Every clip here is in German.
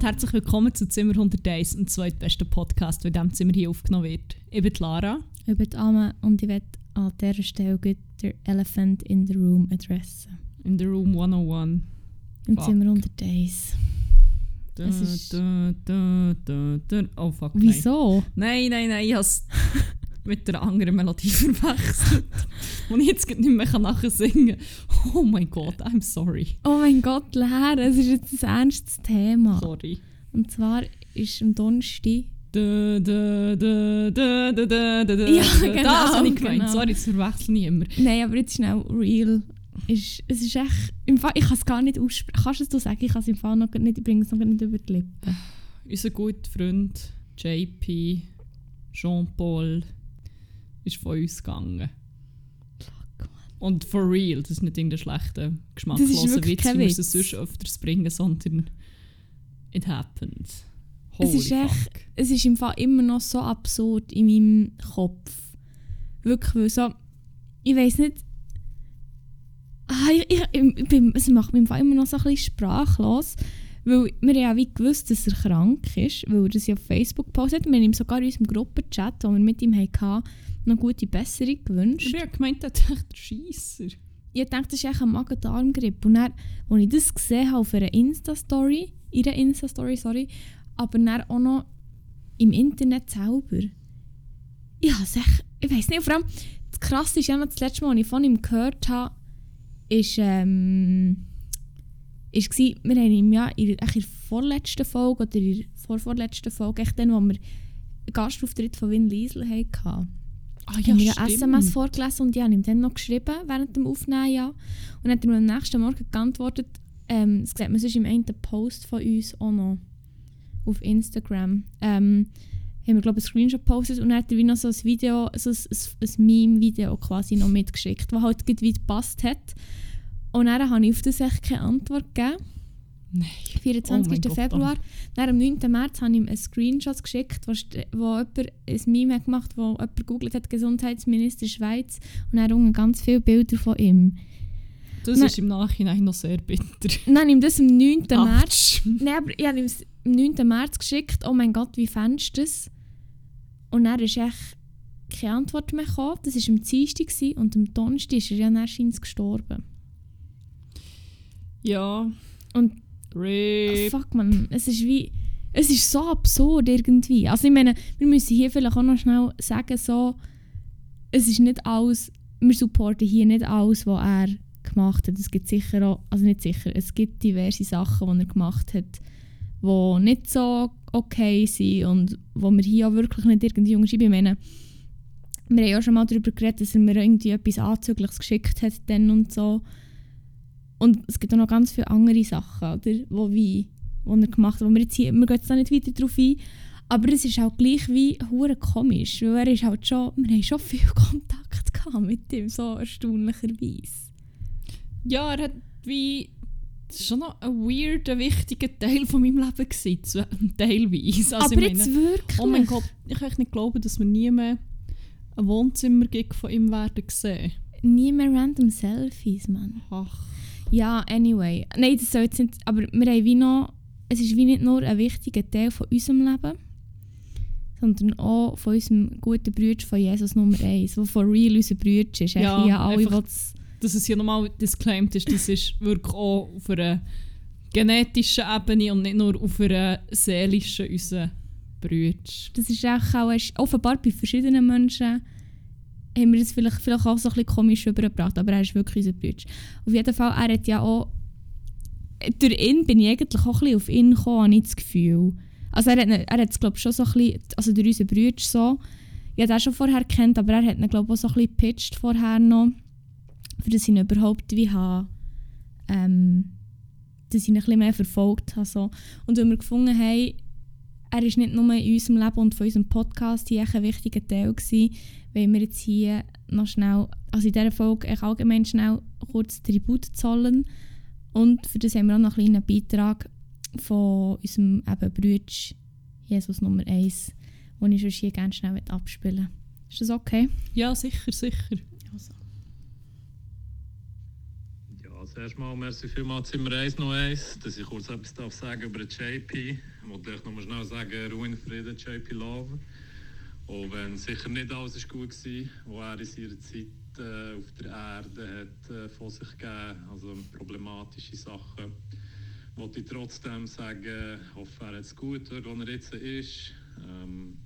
Und herzlich willkommen zu Zimmer 101, dem zweitbesten Podcast, der in diesem Zimmer hier aufgenommen wird. Ich bin Lara. Ich bin Anne und ich werde an dieser Stelle den Elephant in the Room adressen. In the Room 101. Im Fuck. Zimmer 101. Da, Es ist- da, da, da, da. Oh fuck. Wieso? Nein, nein, nein, ich habe es mit einer anderen Melodie verwechselt. Und ich jetzt nicht mehr kann nachher singen Oh mein Gott, I'm sorry. Oh mein Gott, Lehrer, es ist jetzt ein ernstes Thema. Sorry. Und zwar ist am Donnerstag. Da, da, da, da, da, da, da, da. Ja, Das genau, habe ich gemeint. genau. Sorry, das verwechsel ich immer. Nein, aber jetzt schnell real. Ist, es ist echt. Im Fall, ich kann es gar nicht aussprechen. Kannst du es sagen? Ich kann es im Fall noch nicht, ich bringe es noch nicht über die Lippen. Unser guter Freund JP, Jean-Paul, ist von uns gegangen. Und for real, das ist nicht irgendein schlechter, geschmackloser Witz, wie wir es sonst öfters bringen, sondern it happened. Es ist Holy echt- fuck. es ist im Fall immer noch so absurd in meinem Kopf. Wirklich, weil so, ich weiß nicht. Ah, ich, ich, ich bin, es macht mich im Fall immer noch so ein bisschen sprachlos. Weil wir ja wie gewusst, dass er krank ist, weil er das ja auf Facebook gepostet hat. Wir haben ihm sogar in unserem Gruppenchat, wo wir mit ihm hatten, noch gute Besserung gewünscht. Ich habe gemeint, das ist echt der Scheisser. Ich dachte, das ist echt ein Magen-Darm-Grippe. Und dann, als ich das gesehen habe auf einer Insta-Story, ihrer Insta-Story, sorry, aber dann auch noch im Internet selber. Ja, echt, ich weiß nicht, vor allem, das Krasse ist ja noch das letzte Mal, als ich von ihm gehört habe, ist, ähm, ist gsi, wir haben ihm ja in, der- echt in der vorletzten Folge oder in der vorvorletzten Folge, echt dann, wo wir einen Gastauftritt von Win Liesel hatten, Ah ja, wir eine SMS vorgelesen und ich habe ihm dann noch geschrieben während dem Aufnehmen. Ja. Und dann hat er mir am nächsten Morgen geantwortet, ähm, das sieht man sonst im einen Post von uns auch noch auf Instagram. Ähm, haben wir, glaube ich, einen Screenshot gepostet und dann hat er wie noch so ein Video, so ein, ein, ein Meme-Video quasi noch mitgeschickt, das halt gut wie gepasst hat. Und dann habe ich auf das echt keine Antwort gegeben. Nein. 24. Oh mein Gott, Februar. Dann am 9. März habe ich ihm einen Screenshot geschickt, wo, wo jemand ein Meme hat gemacht wo jemand gegoogelt hat, Gesundheitsminister Schweiz. Und dann unten ganz viele Bilder von ihm. Das Nein. ist im Nachhinein noch sehr bitter. Dann habe ich ihm das am 9. März... Autsch. Nein, aber ich habe ihm am 9. März geschickt. Oh mein Gott, wie fändest du das? Und dann ist echt keine Antwort mehr gekommen. Das war am Dienstag und am Donnerstag ist er ja dann gestorben. Ja. Und Rip. Fuck man, es ist wie. Es ist so absurd irgendwie. Also ich meine, wir müssen hier vielleicht auch noch schnell sagen, so, es ist nicht alles, wir supporten hier nicht alles, was er gemacht hat. Es gibt sicher auch, also nicht sicher, es gibt diverse Sachen, die er gemacht hat, die nicht so okay sind und wo wir hier auch wirklich nicht irgendwie unterschreiben. Ich meine, wir haben ja schon mal darüber geredet, dass er mir irgendwie etwas Anzügliches geschickt hat dann und so. Und es gibt auch noch ganz viele andere Sachen, oder? Wo wie, wo er gemacht hat, wo wir jetzt hier, wir gehen jetzt da nicht weiter drauf ein, aber es ist auch gleich wie hure komisch, weil er ist halt schon, wir haben schon viel Kontakt gehabt mit ihm, so erstaunlicherweise. Ja, er hat wie. Das schon noch ein weirder, wichtiger Teil von meinem Leben. Gewesen, teilweise. Also aber jetzt meine, wirklich? oh mein Gott, ich kann nicht glauben, dass wir nie mehr ein Wohnzimmer-Gig von ihm werden sehen. Nie mehr random Selfies, Mann. Ach, Ja, anyway. Nein, das soll jetzt nicht, aber wir haben wie noch, es ist wie nicht nur ein wichtiger Teil von unserem Leben, sondern auch von unserem guten Bruder von Jesus Nummer 1, der von real unser Bruder ist. Ja, Ja, alle, einfach- dass es hier nochmal disclaimed ist, das ist wirklich auch auf einer genetischen Ebene und nicht nur auf einer seelischen unser Brüder. das ist auch, erst- offenbar bei verschiedenen Menschen haben wir das vielleicht, vielleicht auch so ein bisschen komisch übergebracht, aber er ist wirklich unser Bruder. Auf jeden Fall, er hat ja auch, durch ihn bin ich eigentlich auch ein bisschen auf ihn gekommen, habe ich das Gefühl. Also er hat, er es glaube ich schon so ein bisschen, also durch unseren Bruder so, ich habe ihn schon vorher kennt, aber er hat ihn glaube ich auch so ein bisschen gepitcht vorher noch, für das ich ihn überhaupt wie habe, ähm, dass ich ihn ein bisschen mehr verfolgt habe. So. Und wenn wir gefunden haben, er ist nicht nur in unserem Leben und von unserem Podcast hier ein wichtiger Teil gewesen, weil wir jetzt hier noch schnell, also in dieser Folge allgemein schnell kurz Tribut zollen und für das haben wir auch noch einen kleinen Beitrag von unserem eben Bruder Jesus Nummer 1, den ich sonst hier gerne schnell abspielen möchte. Ist das okay? Ja, sicher, sicher. Also. Ja, zuerst mal merci vielmals Zimmer 1 noch eins, dass ich kurz etwas darf sagen über den JP. Ich nochmal schnell sagen, Ruhe in Frieden, JP Love. Auch wenn sicher nicht alles ist gut war, was er in seiner Zeit äh, auf der Erde hat äh, von sich gegeben, also problematische Sachen. Wollte ich trotzdem sagen, hoffe, er hat es gut, wo er jetzt ist. Ähm,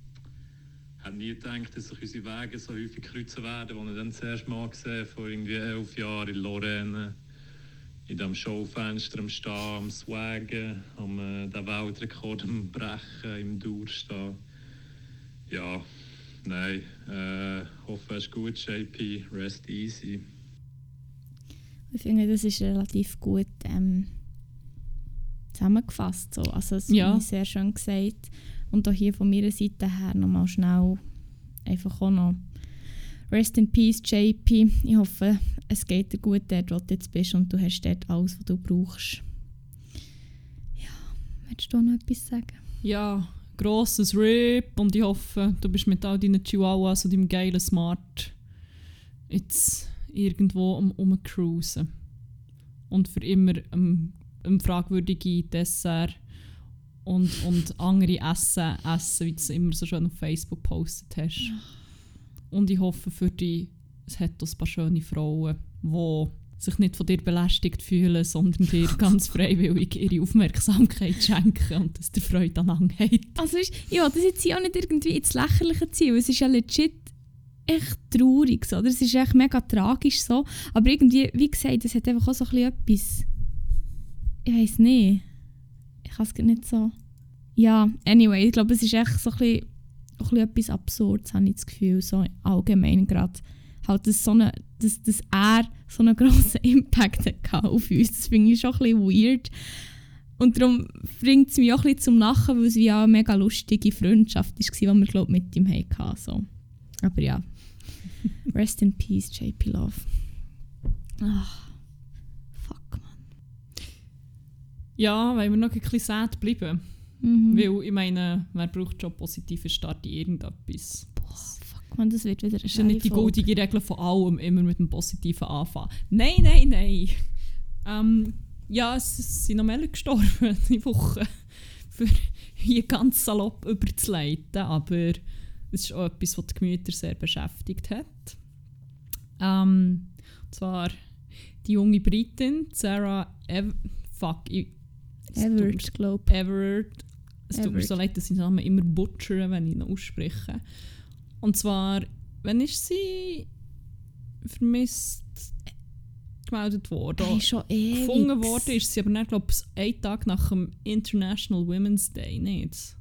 habe nie gedacht, dass sich unsere Wege so häufig kreuzen werden, als ich dann das erste Mal gesehen vor irgendwie elf Jahren in Lorraine in diesem Showfenster am Stehen, am Swaggen, am äh, den Weltrekord am Brechen, im Durchstehen. Ja, nein, äh, hoffe es ist gut, JP, rest easy. Ich finde, das ist relativ gut ähm, zusammengefasst. So. Also, das Ja. ja. ich sehr schön gesagt. Und auch hier von meiner Seite her nochmal schnell einfach auch noch Rest in Peace, JP. Ich hoffe, es geht dir gut dort, wo du jetzt bist und du hast dort alles, was du brauchst. Ja, willst du noch etwas sagen? Ja, grosses Rip und ich hoffe, du bist mit all deinen Chihuahuas und deinem geilen Smart jetzt irgendwo am Umcruisen. Und für immer ein, ein fragwürdige Dessert und, und andere Essen essen, wie du es immer so schön auf Facebook gepostet hast. Und ich hoffe für dich, es hat ein paar schöne Frauen, die sich nicht von dir belästigt fühlen, sondern dir ganz freiwillig ihre Aufmerksamkeit schenken und dass der Freude an hat. Also weißt, ich will das jetzt auch nicht irgendwie ins Lächerliche ziehen, weil es ist ja legit echt traurig, so, oder? Es ist echt mega tragisch so, aber irgendwie, wie gesagt, es hat einfach auch so ein bisschen etwas, ich weiß nicht, ich kann es nicht so, ja, anyway, ich glaube, es ist echt so ein bisschen, auch ein bisschen etwas Absurdes, habe ich das Gefühl, so allgemein gerade, halt, dass, so eine, dass, dass er so einen grossen Impact hatte auf uns, das finde ich schon ein bisschen weird. Und darum bringt es mich auch ein bisschen zum Lachen, weil es wie auch eine mega lustige Freundschaft war, die wir glaub, mit ihm hatten. So. Aber ja. Rest in peace, JP Love. Ach, fuck, man. Ja, weil wir noch ein bisschen sad bleiben. Mhm. Weil ich meine, wer braucht schon positiven Start in irgendetwas? Boah, fuck, man, das wird wieder eine ist ja nicht die goldige Regel von allem, immer mit einem positiven Anfang. Nein, nein, nein. Ähm, ja, es sind noch mehr Leute gestorben die Woche. Für hier ganz salopp überzuleiten. Aber es ist auch etwas, was die Gemüter sehr beschäftigt hat. Ähm, und zwar die junge Britin, Sarah Ev Fuck, ich, Everett, glaube Everett. Es tut mir so leid, dass ich den Namen immer butchere, wenn ich ihn ausspreche. Und zwar, wenn ist sie vermisst gemeldet worden? Hey, schon ewig. Gefunden worden ist sie aber nicht, glaube ich, einen Tag nach dem International Women's Day, nicht?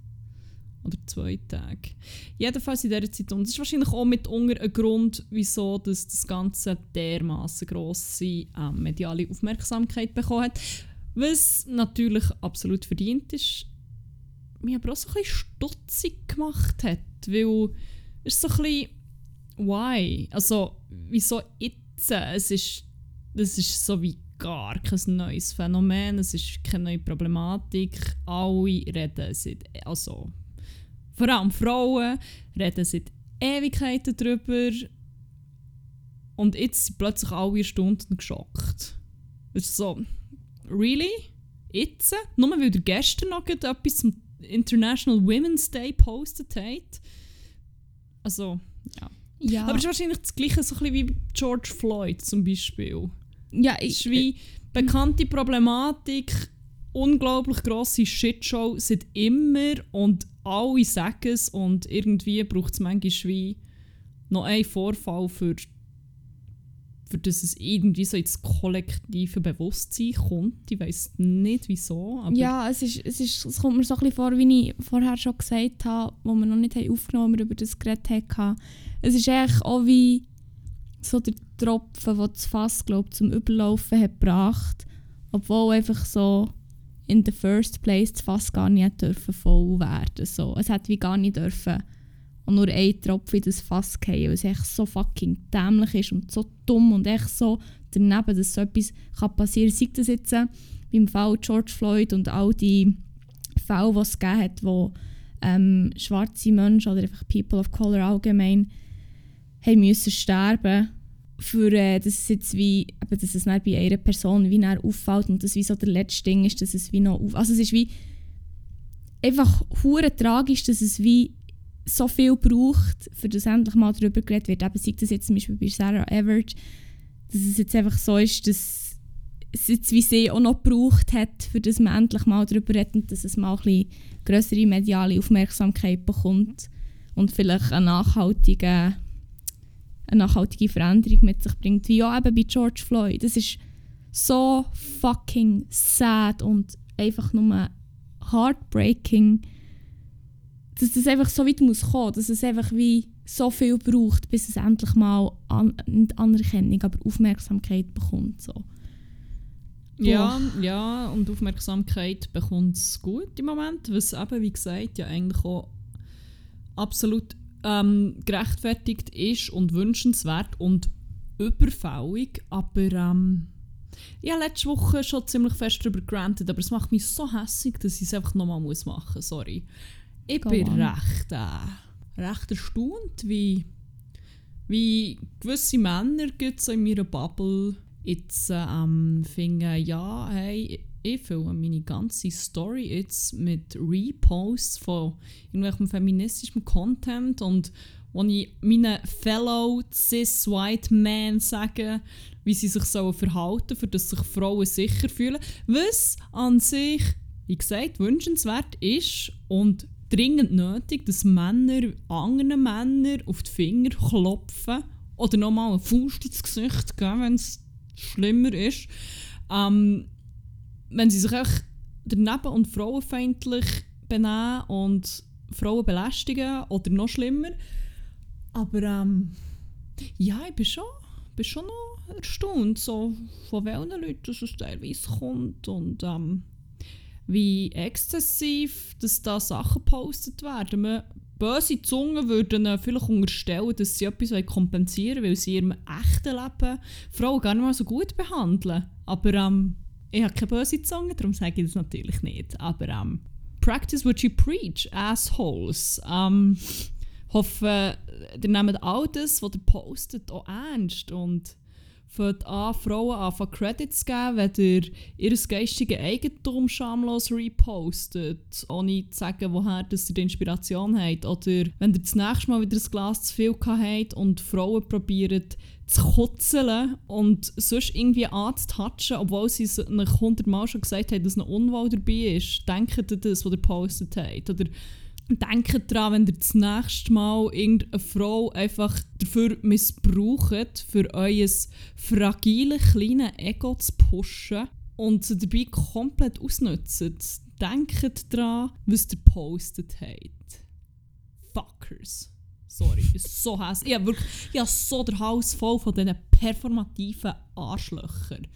Oder zwei Tage. Jedenfalls in dieser Zeit. Und das ist wahrscheinlich auch mitunter ein Grund, wieso das, das Ganze dermaßen grosse ähm, mediale Aufmerksamkeit bekommen hat. Was natürlich absolut verdient ist, mich aber auch so ein bisschen stutzig gemacht hat. Weil es ist so ein bisschen, why? Also, wieso jetzt? Es ist, das ist so wie gar kein neues Phänomen, es ist keine neue Problematik. Alle reden seit, also vor allem Frauen reden seit Ewigkeiten darüber. Und jetzt sind plötzlich alle und geschockt. Es ist so, really? Jetzt? Nur weil ihr gestern noch etwas zum International Women's Day postet habt? Also, ja. Ja, Aber es ist wahrscheinlich das Gleiche so ein bisschen wie George Floyd zum Beispiel. ja Es ich, ist wie bekannte Problematik, unglaublich grosse Shitshow seit immer und alle sagen es und irgendwie braucht es manchmal wie noch einen Vorfall für, für dass es irgendwie so ins kollektive Bewusstsein kommt. Ich weiß nicht wieso, aber Ja, es, ist, es, ist, es kommt mir so ein bisschen vor, wie ich vorher schon gesagt habe, wo wir noch nicht aufgenommen haben, über das geredet haben. Es ist eigentlich auch wie so der Tropfen, der das Fass glaub, zum Überlaufen hat gebracht obwohl einfach so in the first place das Fass gar nicht voll werden so. Es hat wie gar nicht dürfen und nur ein Tropfen in das Fass fallen, weil es echt so fucking dämlich ist und so dumm und echt so daneben, dass so etwas kann passieren kann. Sei das jetzt äh, beim Fall George Floyd und all die Fälle, die es gegeben hat, wo ähm, schwarze Menschen oder einfach People of Color allgemein haben müssen sterben für äh, dass es jetzt wie, eben, dass es bei einer Person wie auffällt und das wie so der letzte Ding ist, dass es wie noch auf, also es ist wie einfach hure tragisch, dass es wie so viel braucht, für das endlich mal darüber geredet wird. Eben sei das jetzt zum Beispiel bei Sarah Everett, dass es jetzt einfach so ist, dass es jetzt wie sie auch noch gebraucht hat, für das man endlich mal darüber redet und dass es mal ein bisschen größere mediale Aufmerksamkeit bekommt und vielleicht eine nachhaltige, eine nachhaltige Veränderung mit sich bringt. Wie auch eben bei George Floyd. Das ist so fucking sad und einfach nur heartbreaking, dass das einfach so weit muss kommen, dass es einfach wie so viel braucht, bis es endlich mal an, nicht Anerkennung, aber Aufmerksamkeit bekommt. So. Ja, ja, und Aufmerksamkeit bekommt es gut im Moment, was eben, wie gesagt, ja eigentlich auch absolut ähm, gerechtfertigt ist und wünschenswert und überfällig, aber ähm, ich habe letzte Woche schon ziemlich fest darüber gerantet, aber es macht mich so hässlich, dass ich es einfach nochmal machen muss, sorry. Ich Go bin on. recht, äh, recht erstaunt, wie, wie gewisse Männer so in meiner Bubble jetzt äh, ähm, finden, ja, hey, ich fülle meine ganze Story jetzt mit Reposts von irgendwelchem feministischem Content und wo ich meinen fellow cis white men sage, wie sie sich sollen verhalten, für dass sich Frauen sicher fühlen, was an sich, wie gesagt, wünschenswert ist und dringend nötig, dass Männer anderen Männern auf die Finger klopfen oder nochmal einen Faust ins Gesicht geben, wenn es schlimmer ist. Ähm, wenn sie sich echt daneben und frauenfeindlich benehmen und Frauen belästigen oder noch schlimmer. Aber ähm, ja, ich bin schon, bin schon noch erstaunt, so, von welchen Leuten es teilweise kommt und ähm, wie exzessiv dass da Sachen gepostet werden. Man, böse Zungen würden vielleicht unterstellen, dass sie etwas kompensieren wollen, weil sie ihrem echten Leben Frauen gar nicht mal so gut behandeln. Aber ähm, ich habe keine böse Zunge, darum sage ich das natürlich nicht. Aber ähm, practice what you preach, assholes. Ähm, hoffe, ihr nehmt all das, was ihr postet, auch ernst und fängt an, Frauen anfangen Credits zu geben, wenn ihr ihr geistiges Eigentum schamlos repostet, ohne zu sagen, woher das ihr die Inspiration habt. Oder wenn ihr das nächste Mal wieder ein Glas zu viel habt und Frauen probieren zu kutzeln und sonst irgendwie anzutatschen, obwohl sie es nach 100 Mal schon gesagt haben, dass eine Unwahl dabei ist. Denkt an das, was ihr gepostet habt. Oder denkt daran, wenn ihr das nächste Mal irgendeine Frau einfach dafür missbraucht, für euer fragile kleine Ego zu pushen und sie dabei komplett ausnutzt. Denkt daran, was ihr gepostet habt. Fuckers. Sorry, ich bin so hässlich. Ich habe wirklich ich habe so den Hals voll von diesen performativen Arschlöchern.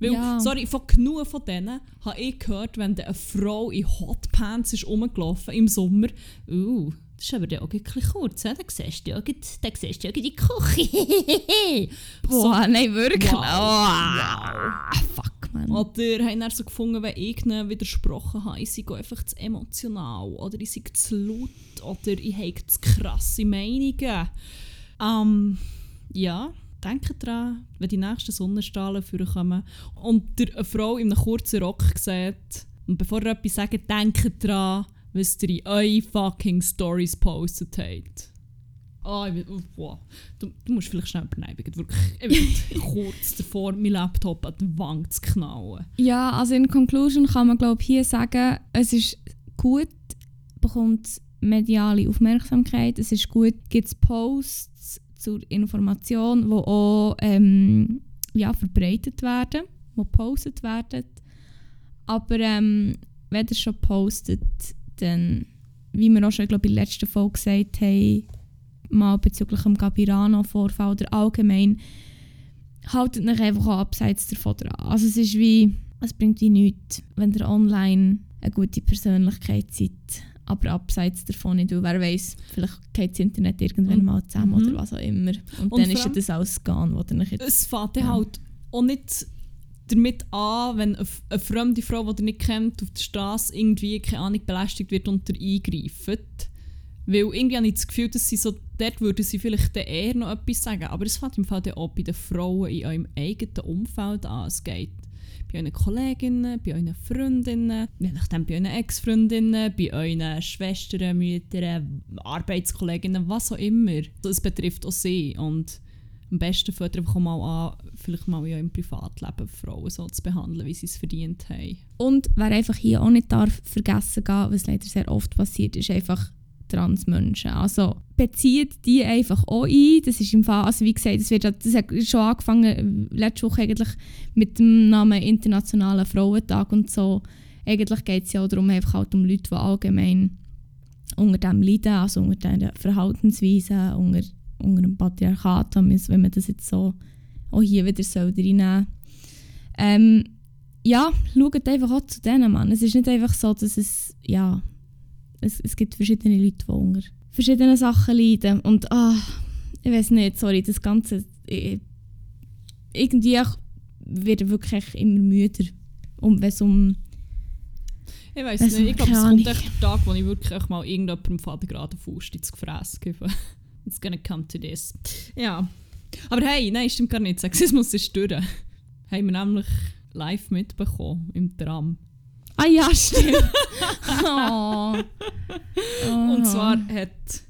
Weil, Ja. sorry, von genug von denen habe ich gehört, wenn eine Frau in Hotpants ist rumgelaufen im Sommer. Uh, das ist aber dann auch bisschen kurz, he? dann siehst du ja, dann siehst du ja gleich die Küche. Boah, nein, wirklich. Wow. Ah, fuck, man. Oder haben dann so gefunden, wenn ich ihnen widersprochen habe, ich sei einfach zu emotional oder ich sei zu laut oder ich habe zu krasse Meinungen. Ähm, ja, denkt dran, wenn die nächsten Sonnenstrahlen vorkommen und ihr eine Frau in einem kurzen Rock sieht und bevor ihr etwas sagt, denkt dran, was ihr in eure fucking Stories postet habt. Ah, ich bin, wow. du, du musst vielleicht schnell bin wirklich ich bin kurz davor, meinen Laptop an die Wange zu knallen. Ja, also in Conclusion kann man glaube hier sagen, es ist gut, bekommt mediale Aufmerksamkeit, es ist gut, gibt es Posts zur Information, die auch ähm, ja, verbreitet werden, die gepostet werden. Aber ähm, wenn ihr schon postet, dann, wie wir auch schon glaub, in der letzten Folge gesagt haben, mal bezüglich dem Gabirano-Vorfall oder allgemein, haltet euch einfach auch abseits davon dran. Also es ist wie, es bringt wie nichts, wenn ihr online eine gute Persönlichkeit seid, aber abseits davon nicht, weil wer weiß, vielleicht geht das Internet irgendwann Und- mal zusammen mhm. oder was auch immer. Und, Und dann ist ja das alles gone, was euch jetzt... Es fängt dann Ja. halt auch nicht damit an, wenn eine, eine fremde Frau, die ihr nicht kennt, auf der Straße irgendwie, keine Ahnung, belästigt wird und ihr eingreift. Weil irgendwie habe ich das Gefühl, dass sie so, dort würden sie vielleicht dann eher noch etwas sagen. Aber es fängt im Fall dann auch bei den Frauen in eurem eigenen Umfeld an. Es geht bei euren Kolleginnen, bei euren Freundinnen, je nachdem bei euren Ex-Freundinnen, bei euren Schwestern, Müttern, Arbeitskolleginnen, was auch immer. Es betrifft auch sie. Und am besten fängt einfach mal an, vielleicht mal in eurem Privatleben Frauen so zu behandeln, wie sie es verdient haben. Und wer einfach hier auch nicht darf vergessen gehen, was leider sehr oft passiert, ist einfach Transmenschen. Also bezieht die einfach auch ein. Das ist im Fall, also wie gesagt, das, wird, das hat schon angefangen letzte Woche eigentlich mit dem Namen Internationaler Frauentag und so. Eigentlich geht es ja auch darum, einfach halt um Leute, die allgemein unter dem leiden, also unter diesen Verhaltensweisen, unter, unter dem Patriarchat, wenn man das jetzt so auch hier wieder soll reinnehmen ähm, ja, schaut einfach auch zu denen, Mann. Es ist nicht einfach so, dass es, ja, es, es gibt verschiedene Leute, die unter verschiedenen Sachen leiden. Und ah, ich weiß nicht, sorry, das Ganze. Ich, irgendwie wird wirklich immer müder. Um, wenn es um. Ich weiß nicht, ich glaube, es kommt echt der Tag, wo ich wirklich mal irgendjemandem Vater gerade Fuß ins Gefäß gebe. It's gonna come to this. Ja. Aber hey, nein, stimmt gar nicht. Sexismus ist durch. Haben wir nämlich live mitbekommen im Tram. Ah ja, stimmt. oh. Oh. Und zwar hat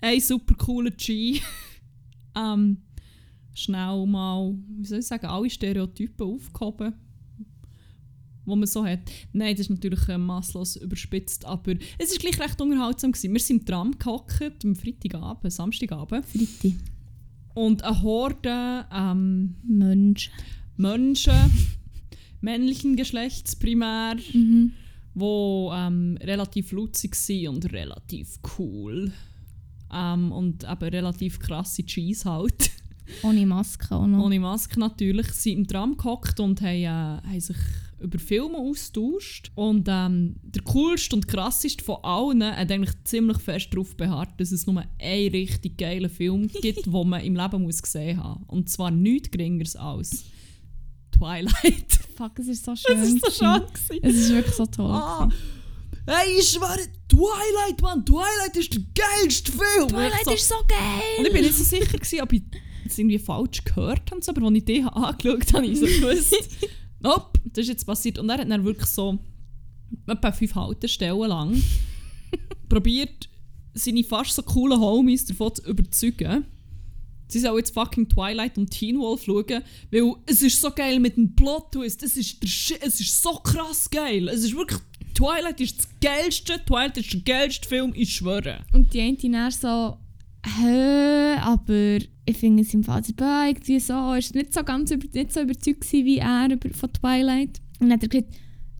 ein super cooler G ähm, schnell mal, wie soll ich sagen, alle Stereotypen aufgehoben, die man so hat. Nein, das ist natürlich äh, masslos überspitzt, aber es war gleich recht unterhaltsam. Gewesen. Wir sind im Tram gehockt, am Freitagabend, Samstagabend. Freitag. Und eine Horde ähm, Menschen. Menschen männlichen Geschlechts primär, Mhm. wo ähm, relativ lutzig sind und relativ cool. Ähm, und eben relativ krasse Cheese halt. Ohne Maske auch noch. Ohne Maske natürlich. Sie sind im Tram gehockt und haben, äh, haben sich über Filme austauscht. Und ähm, der coolste und krasseste von allen hat eigentlich ziemlich fest darauf beharrt, dass es nur einen richtig geilen Film gibt, den man im Leben muss gesehen haben. Und zwar nichts geringeres als Twilight. Fuck, es ist so schön. Es ist so schön. gewesen. Es ist wirklich so toll. Ah, hey, ich schwöre, Twilight, Mann, Twilight ist der geilste Film. Twilight so, ist so geil! Und ich bin nicht so sicher, gewesen, ob ich es irgendwie falsch gehört habe, aber als ich den angeschaut habe, habe ich so gewusst, nope, das ist jetzt passiert. Und er hat dann wirklich so etwa fünf Haltestellen lang probiert, seine fast so coolen Homies davon zu überzeugen. Sie sollen jetzt fucking Twilight und Teen Wolf schauen, weil es ist so geil mit dem Plot-Twist. Es ist, der Shit, es ist so krass geil. Es ist wirklich... Twilight ist das geilste, Twilight ist der geilste Film, ich schwöre. Und die eine dann so, hä, aber ich finde es im Fall irgendwie so, ist nicht so ganz über, nicht so überzeugt wie er über, von Twilight. Und dann hat er gesagt,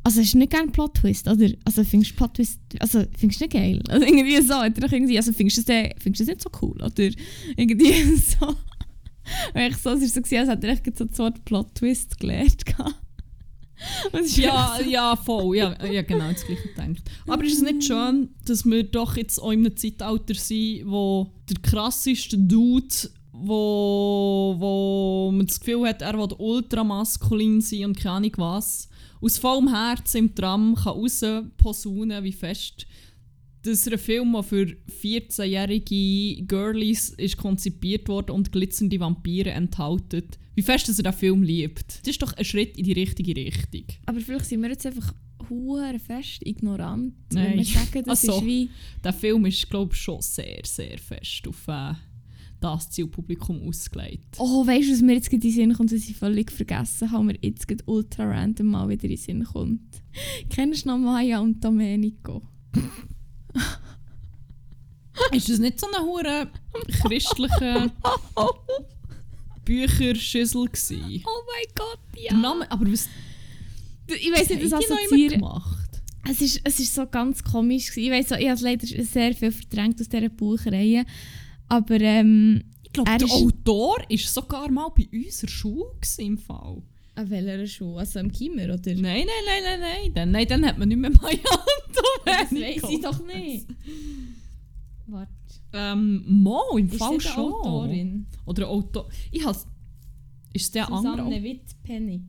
also hast du nicht gerne Plot-Twist, oder? Also findest du Plot-Twist, also findest du nicht geil? Also irgendwie so, hat er doch irgendwie, also findest du das, den- findest das nicht so cool, oder? Irgendwie so. Und ich so, es ist so gewesen, als hätte er echt so das Wort Plot-Twist gelernt es Ja, so- ja, voll. Ja, ja genau das gleiche gedacht. Aber ist es nicht schön, dass wir doch jetzt auch in einem Zeitalter sind, wo der krasseste Dude, wo, wo man das Gefühl hat, er will ultramaskulin sein und keine Ahnung was, aus vollem Herzen im Tram kann rausposaunen, wie fest dass ein Film, der für 14-jährige Girlies ist konzipiert wurde und glitzernde Vampire enthält, wie fest dass er den Film liebt. Das ist doch ein Schritt in die richtige Richtung. Aber vielleicht sind wir jetzt einfach hure fest ignorant, Nein. wenn wir sagen, das Ach so. ist wie... Der Film ist, glaube ich, schon sehr, sehr fest auf äh, das Zielpublikum ausgelegt. Oh, weißt du, was mir jetzt gerade in den Sinn kommt, was ich völlig vergessen habe, mir jetzt gerade ultra random mal wieder in den Sinn kommt. Kennst du noch Maya und Domenico? ist das nicht so eine hure christliche Bücherschüssel gewesen? Oh mein Gott, ja! Der Name, aber was ich weiß nicht, das gemacht? Es ist, es ist so ganz komisch. gewesen. Ich weiß ich habe leider sehr viel verdrängt aus dieser Buchreihe. Aber ähm, Ich glaube, Er der ist- Autor war sogar mal bei unserer Schule im Fall. an welcher Schule? Also im Kimmer, oder? Nein, nein, nein, nein, nein. Dann, nein, dann hat man nicht mehr Maya Das weiß ich doch nicht. Warte. Ähm, Mo, im Ist Fall schon. Autorin? Oder Autor. Ich has Ist der andere? Susanne Witt-Pennig.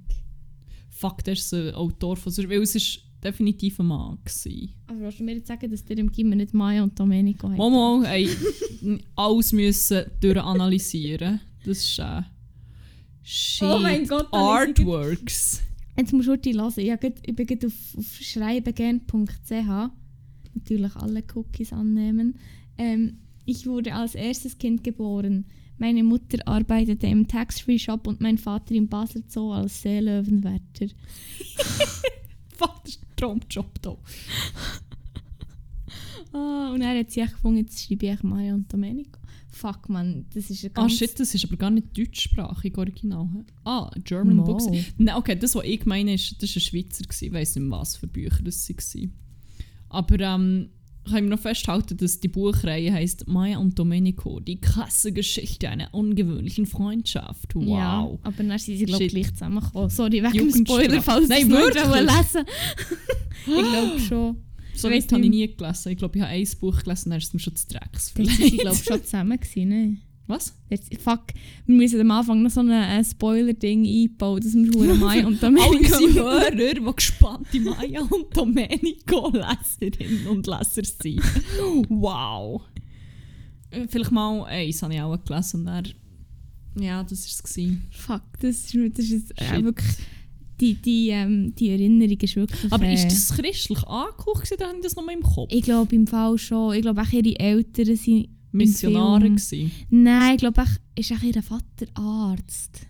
Fuck, der ist ein Autor von. Weil es ist definitiv ein Mann. Gewesen. Also willst du mir jetzt sagen, dass dir im Gimmer nicht Maya und Domenico haben? Momo, ey, alles müssen durchanalysieren. Das ist äh, Shit. Oh mein Gott, Artworks. Jetzt musst du die hören. Ich, grad- ich bin gerade auf, auf schreibengern.ch. Natürlich alle Cookies annehmen. Ähm, ich wurde als erstes Kind geboren. Meine Mutter arbeitete im Tax-Free-Shop und mein Vater im Basel Zoo als Seelöwenwärter. Ein Traumjob hier. Ah, und er hat sich gefunden, jetzt schreibe ich Maya und Domenico. Fuck, man, das ist ein Ah ganz... shit, das ist aber gar nicht deutschsprachig original. Ah, German Mo. Books. Nein, okay, das, was ich meine, ist, das war ein Schweizer. gewesen. Ich weiss nicht was für Bücher das waren. Aber ähm, kann ich noch festhalten, dass die Buchreihe heißt Maya und Domenico, die krasse Geschichte einer ungewöhnlichen Freundschaft. Wow. Ja, aber dann sind sie glaube ich gleich zusammengekommen. Sorry, wegen dem. Spoiler, falls Nein, du es wirklich? lesen Ich glaube schon. So Ich weit habe ich nie gelesen. Ich glaube, ich habe ein Buch gelesen, dann ist es mir schon zu Drecks sie glaube ich schon zusammen gewesen, ne? Was? Jetzt, fuck, wir müssen am Anfang noch so ein äh, Spoiler-Ding einbauen, dass wir Hure Mai und Domenico... All unsere Hörer, die gespannte Maya und Domenico Leserinnen und Leser sind. Wow. Äh, Vielleicht mal eins habe ich auch gelesen und dann... Ja, das war es. Fuck, das ist, das ist äh, wirklich... Die, die, ähm, die Erinnerung ist wirklich... Aber äh, ist das christlich gewesen, oder habe ich das noch mal im Kopf? Ich glaube im Fall schon. Ich glaube auch ihre Eltern sind... Missionare gewesen. Nein, ich glaube. Ist auch ihr Vater Arzt?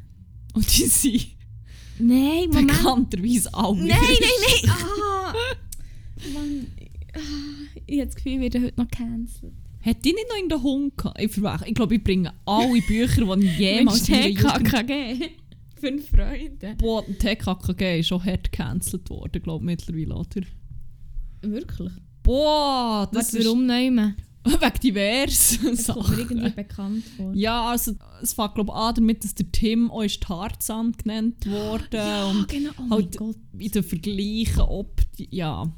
Und die sind Nein, Moment. bekannterweise alle. Nein, nein, nein! Ah! Mann, ah, ich habe das Gefühl, wir werden heute noch cancelled. Hat die nicht noch in den Hund gehabt? Ich, ich glaube, ich bringe alle Bücher, die ich jemals. TKKG. Fünf Freunde. Boah, TKKG ist schon hart gecancelt worden, glaube ich, mittlerweile, oder? Wirklich? Boah, das Was, ist warum nehmen? wegen diversen Das kommt mir irgendwie Sachen. bekannt vor. Ja, also es fängt glaube ich an damit, dass der Tim auch ist Tarzan genannt wurde Ja, und genau. Oh halt in den Vergleichen, ob die, ja.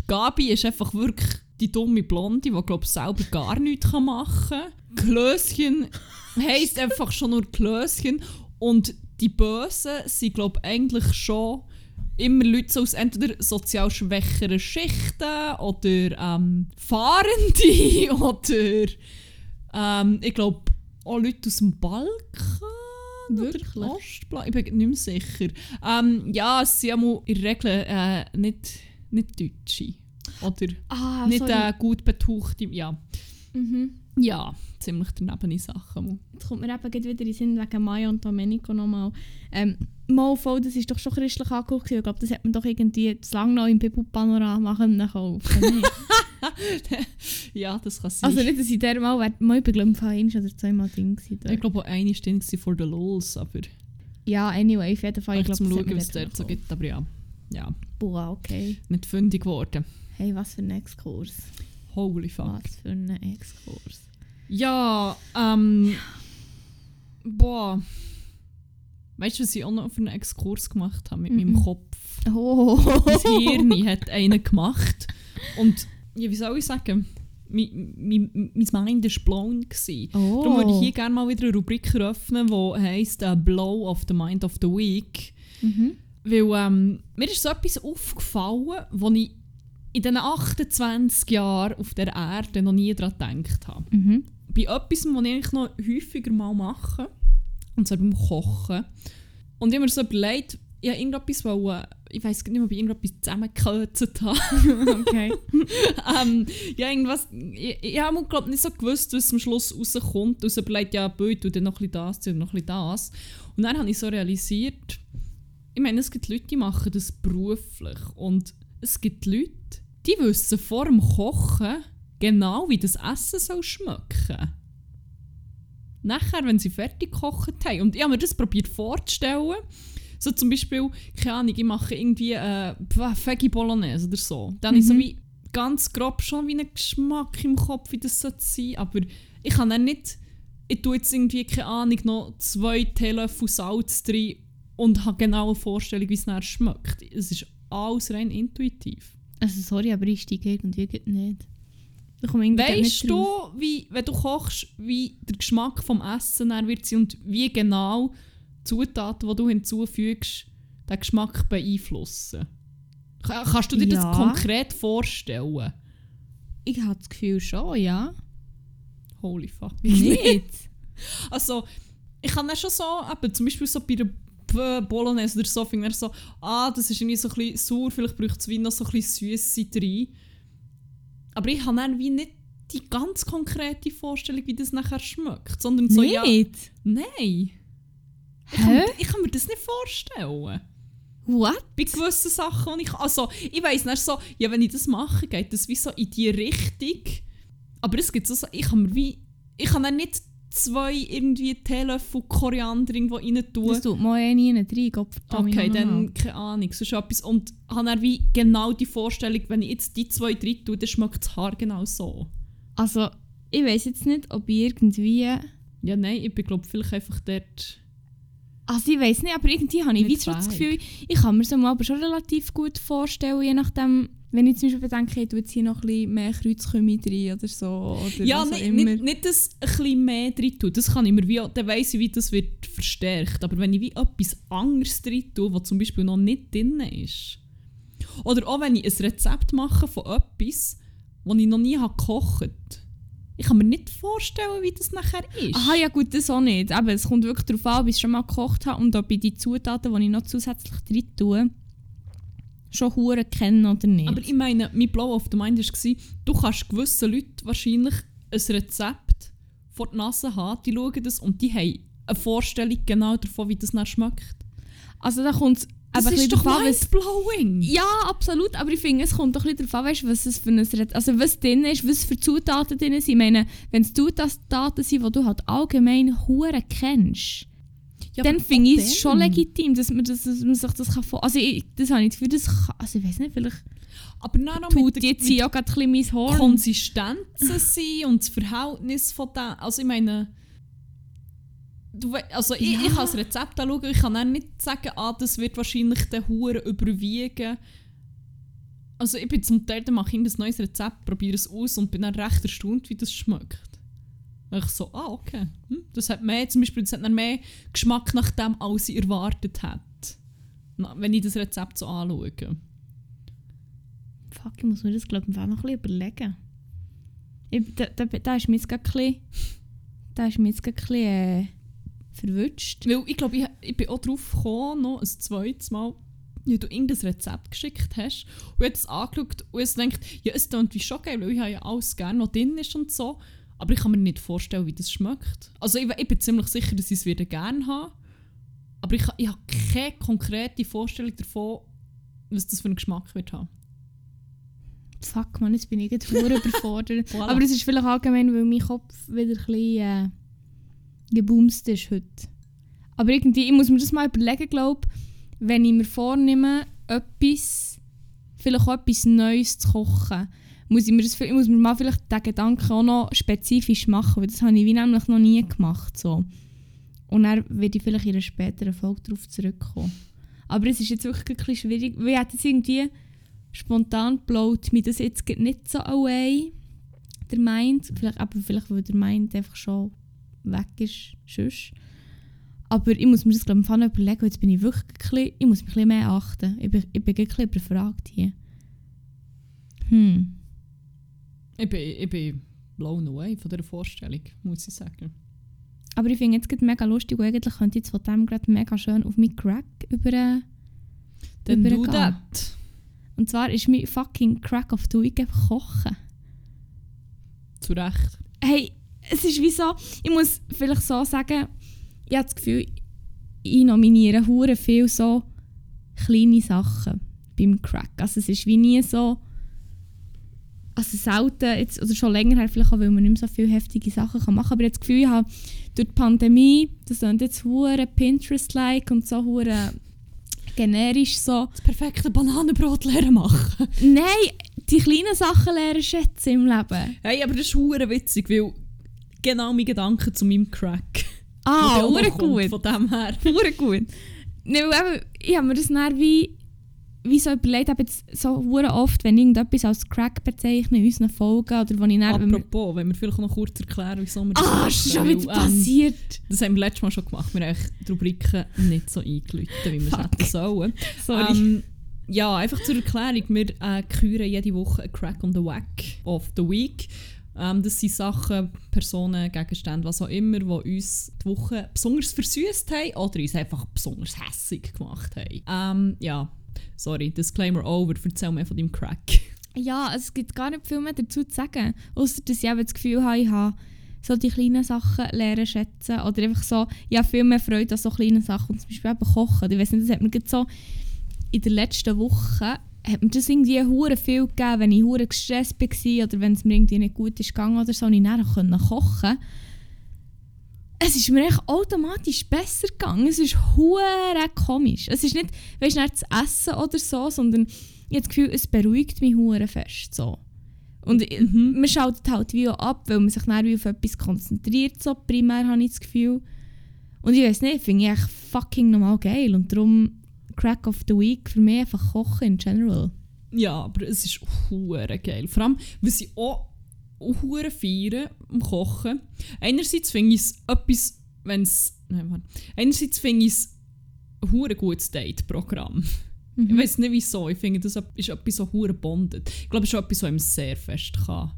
Die Gabi ist einfach wirklich die dumme Blonde, die glaube ich selber gar nichts machen kann. Klöschen heisst einfach schon nur Klöschen und die Bösen sind glaube ich eigentlich schon immer Leute aus entweder sozial schwächeren Schichten oder ähm, Fahrende oder ähm, ich glaube auch Leute aus dem Balkan Wirklich? oder Ostblock, ich bin nicht mehr sicher. Ähm, ja, es sind in der Regel äh, nicht, nicht Deutsche oder Ah, nicht äh, gut betuchte, ja. Mhm. Ja, ziemlich daneben Sachen. Jetzt kommt mir eben wieder in den Sinn wegen Maya und Domenico nochmal. Ähm, mal voll, das ist doch schon christlich angeguckt. Ich glaube, das hat man doch irgendwie zu lange noch im Bibelpanorama kaufen ja, das kann sein. Also nicht, dass ich der mal, mal ich glaube eins oder zweimal drin dort. ich glaube, auch eine war vor den Lols, aber Ja, anyway, auf jeden Fall. ich Ich glaube, schauen, was es dort so gibt. Aber ja, ja. Boah, okay. nicht fündig geworden. Hey, was für ein Exkurs. Holy fuck. Was für ein Exkurs. Ja, ähm. Boah. Weißt du, was ich auch noch für einen Exkurs gemacht habe mit meinem Mhm. Kopf? Oh. Mein Hirn hat einen gemacht. Und ja, wie soll ich sagen? Mein, mein, mein Mind war blown. Oh. Darum würde ich hier gerne mal wieder eine Rubrik eröffnen, die heisst äh, Blow of the Mind of the Week. Mhm. Weil ähm, mir ist so etwas aufgefallen, wo ich in diesen 28 Jahren auf der Erde noch nie daran gedacht habe. Mhm. Bei etwas, was ich noch häufiger mal mache, und zwar beim Kochen. Und ich habe mir so überlegt, ich habe irgendetwas, wollen, ich weiß nicht mehr, ob ich irgendetwas zusammengekürzt habe. Okay. ähm, ja, irgendwas, ich, ich habe glaube nicht so gewusst, was am Schluss rauskommt. Und überlegt, ja, bö, tu dann noch ein bisschen das, tu noch ein bisschen das. Und dann habe ich so realisiert, ich meine, es gibt Leute, die machen das beruflich. Und es gibt Leute, die wissen vor dem Kochen genau, wie das Essen soll schmecken Nachher, wenn sie fertig gekocht haben. Und ich habe mir das probiert vorzustellen. So zum Beispiel, keine Ahnung, ich mache irgendwie äh, Veggie Bolognese oder so. Dann habe ich so Mhm. wie ganz grob schon wie einen Geschmack im Kopf, wie das sein sollte. Aber ich kann dann nicht, ich tue jetzt irgendwie, keine Ahnung, noch zwei Teelöffel Salz drin und habe genau eine Vorstellung, wie es nachher schmeckt. Es ist alles rein intuitiv. Also sorry, aber ich steige irgendwie nicht. Komme irgendwie Weißt nicht du, drauf. wie, wenn du kochst, wie der Geschmack vom Essen dann wird sein und wie genau die Zutaten, die du hinzufügst, den Geschmack beeinflussen? Ka- Kannst du dir Ja. das konkret vorstellen? Ich habe das Gefühl schon, ja. Holy fuck. Nicht? Also, ich kann dann schon so, eben, zum Beispiel so bei der B- Bolognese oder so, finde ich so, ah, das ist irgendwie so ein bisschen sauer, vielleicht braucht es wie noch so ein bisschen Süße drin. Aber ich habe dann wie nicht die ganz konkrete Vorstellung, wie das nachher schmeckt, sondern so, ja, Nicht? nein. Ich kann, Hä? mir, ich kann mir das nicht vorstellen. What? Bei gewissen Sachen, die ich, also, ich weiss nicht so, ja, wenn ich das mache, geht das wie so in die Richtung. Aber es gibt so, so ich kann mir wie, ich kann dann nicht zwei irgendwie Teelöffel Koriander irgendwo rein tun. Das tut mal eh nie rein, Gott Okay, dann keine Ahnung, sonst etwas. Und habe dann wie genau die Vorstellung, wenn ich jetzt die zwei drin tue, dann schmeckt das Haar genau so. Also, ich weiß jetzt nicht, ob ich irgendwie... Ja, nein, ich bin glaube vielleicht einfach dort... Also ich weiß nicht, aber irgendwie habe ich wie Nicht schon das. Gefühl, ich kann mir so mal aber schon relativ gut vorstellen, je nachdem, wenn ich zum Beispiel bedenke, ich tue jetzt hier noch ein bisschen mehr Kreuzkümmel rein oder so. Oder Ja, auch nicht, immer. nicht, nicht das ein bisschen mehr drin tue, das kann ich mir wie, dann weiss ich, wie das wird verstärkt. Aber wenn ich wie etwas anderes drin tue, was zum Beispiel noch nicht drin ist. Oder auch wenn ich ein Rezept mache von etwas, das ich noch nie habe gekocht Ich kann mir nicht vorstellen, wie das nachher ist. Aha, ja gut, das auch nicht. Aber es kommt wirklich darauf an, ob ich es schon mal gekocht habe und ob ich die Zutaten, die ich noch zusätzlich drin tue, schon hure kennen oder nicht. Aber ich meine, mein Blow of the Mind war, du kannst gewissen Leuten wahrscheinlich ein Rezept vor die Nase haben, die schauen das und die haben eine Vorstellung genau davon, wie das dann schmeckt. also da kommt es Das aber ist doch mindblowing! Ja, absolut. Aber ich finde, es kommt doch ein bisschen darauf an, weißt, was es für ein Ret- also was drin ist, was für Zutaten drin sind. Ich meine, wenn es Zutaten sind, die du halt allgemein hure kennst, Ja, dann finde ich es schon legitim, dass man, das, dass man sich das kann. Also ich, das habe ich das Gefühl, das kann... Also ich weiß nicht, vielleicht Aber dann tut mit, jetzt auch gerade ein bisschen mein Horn. Konsistenzen sein und das Verhältnis von dem. Also ich meine... Du, also ich, Ja. ich kann das Rezept anschauen, ich kann dann nicht sagen, ah, das wird wahrscheinlich den Huren überwiegen. Also ich bin zum Teil, dann mache ich ein neues Rezept, probiere es aus und bin dann recht erstaunt, wie das schmeckt. Und ich so, ah, okay. Hm, das hat mehr, zum Beispiel, das hat dann mehr Geschmack nach dem, als ich erwartet hätte. Wenn ich das Rezept so anschaue. Fuck, ich muss mir das glaube ich noch ein bisschen überlegen. Ich, da, da, da ist mir jetzt gerade ein bisschen... Da ist mir jetzt gerade ein bisschen... Äh, verwünscht. Weil ich glaube, ich, ich bin auch drauf gekommen, noch ein zweites Mal, wie du irgendein Rezept geschickt hast und ich habe es angeschaut und ich denkt, ja, es klingt wie schon geil, weil ich habe ja alles gerne, was drin ist und so, aber ich kann mir nicht vorstellen, wie das schmeckt. Also ich, ich bin ziemlich sicher, dass ich es wieder gerne habe, aber ich, ich habe keine konkrete Vorstellung davon, was das für einen Geschmack wird haben. Fuck, man, jetzt bin ich verdammt überfordert. Voilà. Aber es ist vielleicht allgemein, weil mein Kopf wieder ein bisschen äh, gebumst ist heute. Aber irgendwie, ich muss mir das mal überlegen, glaube wenn ich mir vornehme, etwas, vielleicht auch etwas Neues zu kochen, muss ich mir, das, muss mir mal vielleicht den Gedanken auch noch spezifisch machen, weil das habe ich wie nämlich noch nie gemacht. So. Und dann werde ich vielleicht in einer späteren Folge darauf zurückkommen. Aber es ist jetzt wirklich ein schwierig, weil ich hätte jetzt irgendwie spontan blowt mir das jetzt nicht so away, der Mind. Vielleicht, aber vielleicht, weil der Mind einfach schon weg ist, sonst. Aber ich muss mir das glaube ich noch überlegen, jetzt bin ich wirklich ein bisschen, ich muss mich ein bisschen mehr achten. Ich bin, ich bin ein bisschen überfragt hier. Hm. Ich bin, ich bin blown away von dieser Vorstellung, muss ich sagen. Aber ich finde jetzt mega lustig und eigentlich könnte ich jetzt von dem gerade mega schön auf meinen Crack über... Dann Übergehen. das. Und zwar ist mein fucking Crack of the Week kochen. Zu Recht. Hey, es ist wie so, ich muss vielleicht so sagen, ich habe das Gefühl, ich nominiere hure viel so kleine Sachen beim Crack. Also es ist wie nie so, also selten, jetzt, oder schon länger her, vielleicht auch, weil man nicht mehr so viele heftige Sachen kann machen kann, aber habe das Gefühl, ich habe durch die Pandemie, das sind jetzt hure Pinterest-like und so hure generisch so, Das perfekte Bananenbrot lernen machen. nein, die kleinen Sachen lernen schätzen im Leben. Hey, aber das ist hure witzig, weil genau mein Gedanke zu meinem Crack. Ah, hure gut. Von dem her. Hure gut. Nein, weil eben, ich habe mir das dann wie, wie so überlegt, habe jetzt so hure oft, wenn irgendetwas als Crack bezeichne in unseren Folgen oder wo ich dann... wenn wir- Apropos, wenn wir vielleicht noch kurz erklären, wieso wir Ah, machen, ist schon wieder ähm, passiert. Das haben wir letztes Mal schon gemacht. Wir haben die Rubriken nicht so eingeläutet, wie wir es hätten sollen. Sorry. Ähm, Ja, einfach zur Erklärung. Wir äh, küren jede Woche einen Crack on the Wack of the Week. Ähm, das sind Sachen, Personen, Gegenstände, was auch immer, die uns die Woche besonders versüßt haben oder uns einfach besonders hässig gemacht haben. Ähm, ja, sorry, Disclaimer over. Erzähl mir von deinem Crack. Ja, es gibt gar nicht viel mehr dazu zu sagen. Außer dass ich eben das Gefühl habe, ich habe so die kleinen Sachen lernen schätzen. Oder einfach so, ich habe viel mehr Freude an so kleinen Sachen. Und zum Beispiel eben Kochen. Ich weiß nicht, das hat mir so in der letzten Woche hat mir das irgendwie hure viel gegeben, wenn ich hure gestresst war oder wenn es mir irgendwie nicht gut ist gegangen oder so, und ich dann kochen. Es ist mir echt automatisch besser gegangen. Es ist hure komisch. Es ist nicht, weißt nicht das Essen oder so, sondern ich habe das Gefühl, es beruhigt mich hure fest. So. Und Mhm. man schaltet halt wie auch ab, weil man sich dann wie auf etwas konzentriert, so primär habe ich das Gefühl. Und ich weiß nicht, finde ich echt fucking normal geil. Und darum Crack of the Week für mich einfach Kochen in general. Ja, aber es ist hure geil. Vor allem, was ich auch hure feiere am Kochen. Einerseits finde ich es etwas, wenn es... Einerseits finde ich es ein hure gutes Date-Programm. Ich weiß nicht wieso. Ich finde, das ist etwas so hure bonded. Ich glaube, es ist etwas, was einem sehr fest kann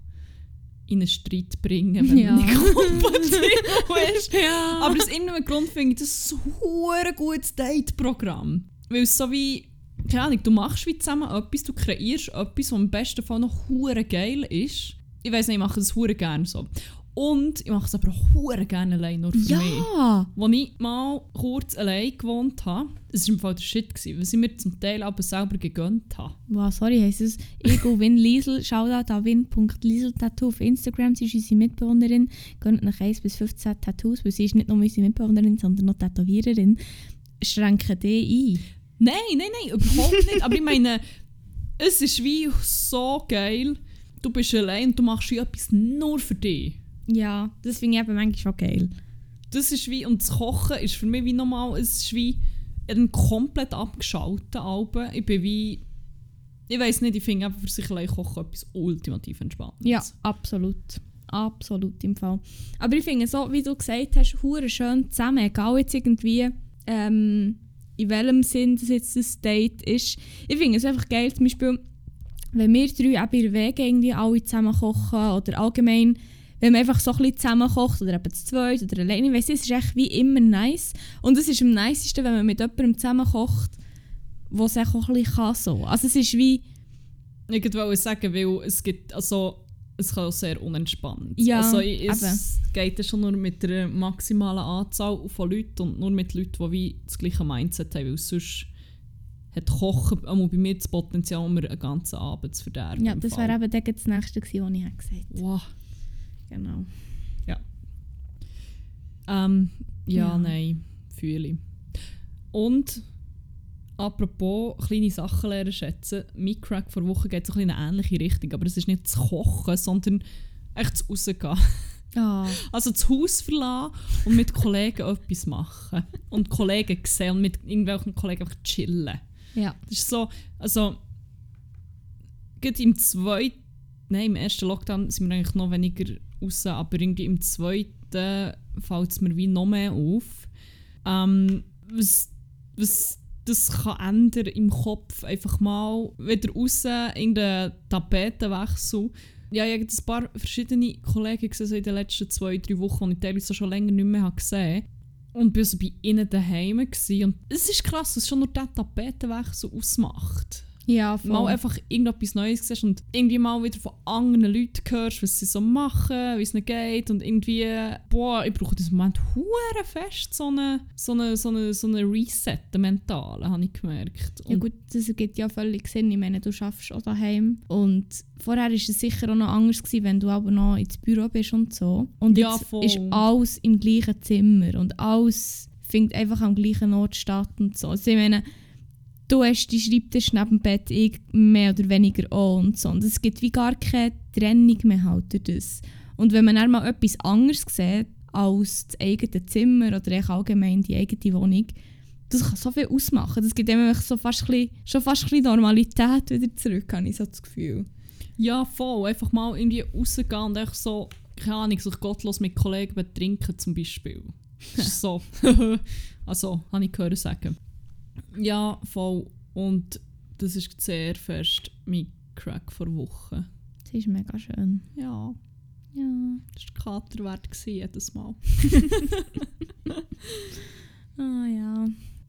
in einen Streit bringen, wenn Ja. man nicht kompatibel ist. Ja. Aber aus irgendeinem Grund finde ich das ein hure gutes Date-Programm. Weil es so wie, keine Ahnung, du machst wie zusammen etwas, du kreierst etwas, was im besten Fall noch hure geil ist. Ich weiß nicht, ich mache das hure gerne so. Und ich mache es aber auch hure gerne allein, nur für mich. ja! Als ich mal kurz allein gewohnt habe, das war im Fall der Shit, gewesen, weil ich mir zum Teil aber selber gegönnt habe. Wow, sorry, heisst es Ego Win Liesel. Shoutout an win.lieseltattoo auf Instagram. Sie ist unsere Mitbewohnerin. Gönnt nach 1 bis 15 Tattoos, weil sie ist nicht nur unsere Mitbewohnerin, sondern noch Tätowiererin. Schränken die ein. Nein, nein, nein, überhaupt nicht. Aber ich meine, es ist wie so geil. Du bist allein und du machst wie etwas nur für dich. Ja, das finde ich eben manchmal schon geil. Das ist wie, und das Kochen ist für mich wie normal, es ist wie ein komplett abgeschaltet Alben. Ich bin wie, ich weiß nicht, ich finde einfach für sich allein kochen etwas ultimativ Entspannendes. Ja, absolut. Absolut im Fall. Aber ich finde so, wie du gesagt hast, hure schön zusammen, egal jetzt irgendwie ähm, in welchem Sinn das jetzt das Date ist. Ich finde es einfach geil, zum Beispiel, wenn wir drei eben in der Wege irgendwie alle zusammen kochen oder allgemein, wenn man einfach so ein bisschen zusammen kocht oder eben zu zweit oder alleine, ich weiss, es ist echt wie immer nice. Und es ist am nicesten, wenn man mit jemandem zusammen kocht, wo es auch ein bisschen kann so. Also es ist wie, Ich wollte sagen, weil es gibt, also es kann auch sehr unentspannt. Ja, also es geht ja schon nur mit der maximalen Anzahl von Leuten und nur mit Leuten, die wie das gleiche Mindset haben, weil sonst hat Kochen einmal bei mir das Potenzial, mir einen ganzen Abend zu verderben. ja, das wäre eben dann das Nächste gewesen, was ich gesagt Wow. Genau. Ähm, ja, Ja. nein, fühle ich. Und apropos kleine Sachen lernen schätzen, mein Crack vor Woche geht so ein in eine ähnliche Richtung, aber es ist nicht das Kochen, sondern echt das Rausgehen. Ah, Also das Haus verlassen und mit Kollegen etwas machen. Und Kollegen sehen und mit irgendwelchen Kollegen einfach chillen. Ja. Das ist so, also gerade im zweiten, nein, im ersten Lockdown sind wir eigentlich noch weniger raus, aber irgendwie im zweiten fällt es mir wie noch mehr auf. Ähm, was, was das kann ändern im Kopf, einfach mal wieder raus in den Tapetenwechsel. Ja, ich habe ein paar verschiedene Kollegen gesehen so in den letzten zwei, drei Wochen, die ich teilweise schon länger nicht mehr habe gesehen und bin also bei ihnen daheim gewesen. Und es ist krass, dass schon nur der Tapetenwechsel ausmacht. Ja, voll. Mal einfach irgendetwas Neues siehst und irgendwie mal wieder von anderen Leuten hörst, was sie so machen, wie es ihnen geht und irgendwie, boah, ich brauche in diesem Moment hure fest so eine, so eine, so eine, so eine Reset, eine mentale, habe ich gemerkt. ja Und gut, das ergibt ja völlig Sinn. Ich meine, du schaffst auch daheim und vorher war es sicher auch noch anders, gewesen, wenn du aber noch ins Büro bist und so. Und Ja, jetzt voll. ist alles im gleichen Zimmer und alles findet einfach am gleichen Ort statt und so. Also ich meine, du hast die Schreibtisch neben dem Bett ich mehr oder weniger auch und so. Und es gibt wie gar keine Trennung mehr halt das. Und wenn man dann mal etwas anderes sieht als das eigene Zimmer oder echt allgemein die eigene Wohnung, das kann so viel ausmachen. Das gibt einem so fast ein bisschen, schon fast ein Normalität wieder zurück, habe ich so das Gefühl. ja, voll, einfach mal irgendwie rausgehen und einfach so, keine Ahnung, sich gottlos mit Kollegen betrinken zum Beispiel. So. also, habe ich gehört sagen. Ja, voll. Und das ist sehr fest mein Crack vor Wochen. Das ist mega schön. Ja, Ja. das war Kater wert gewesen, jedes Mal. Ah ja.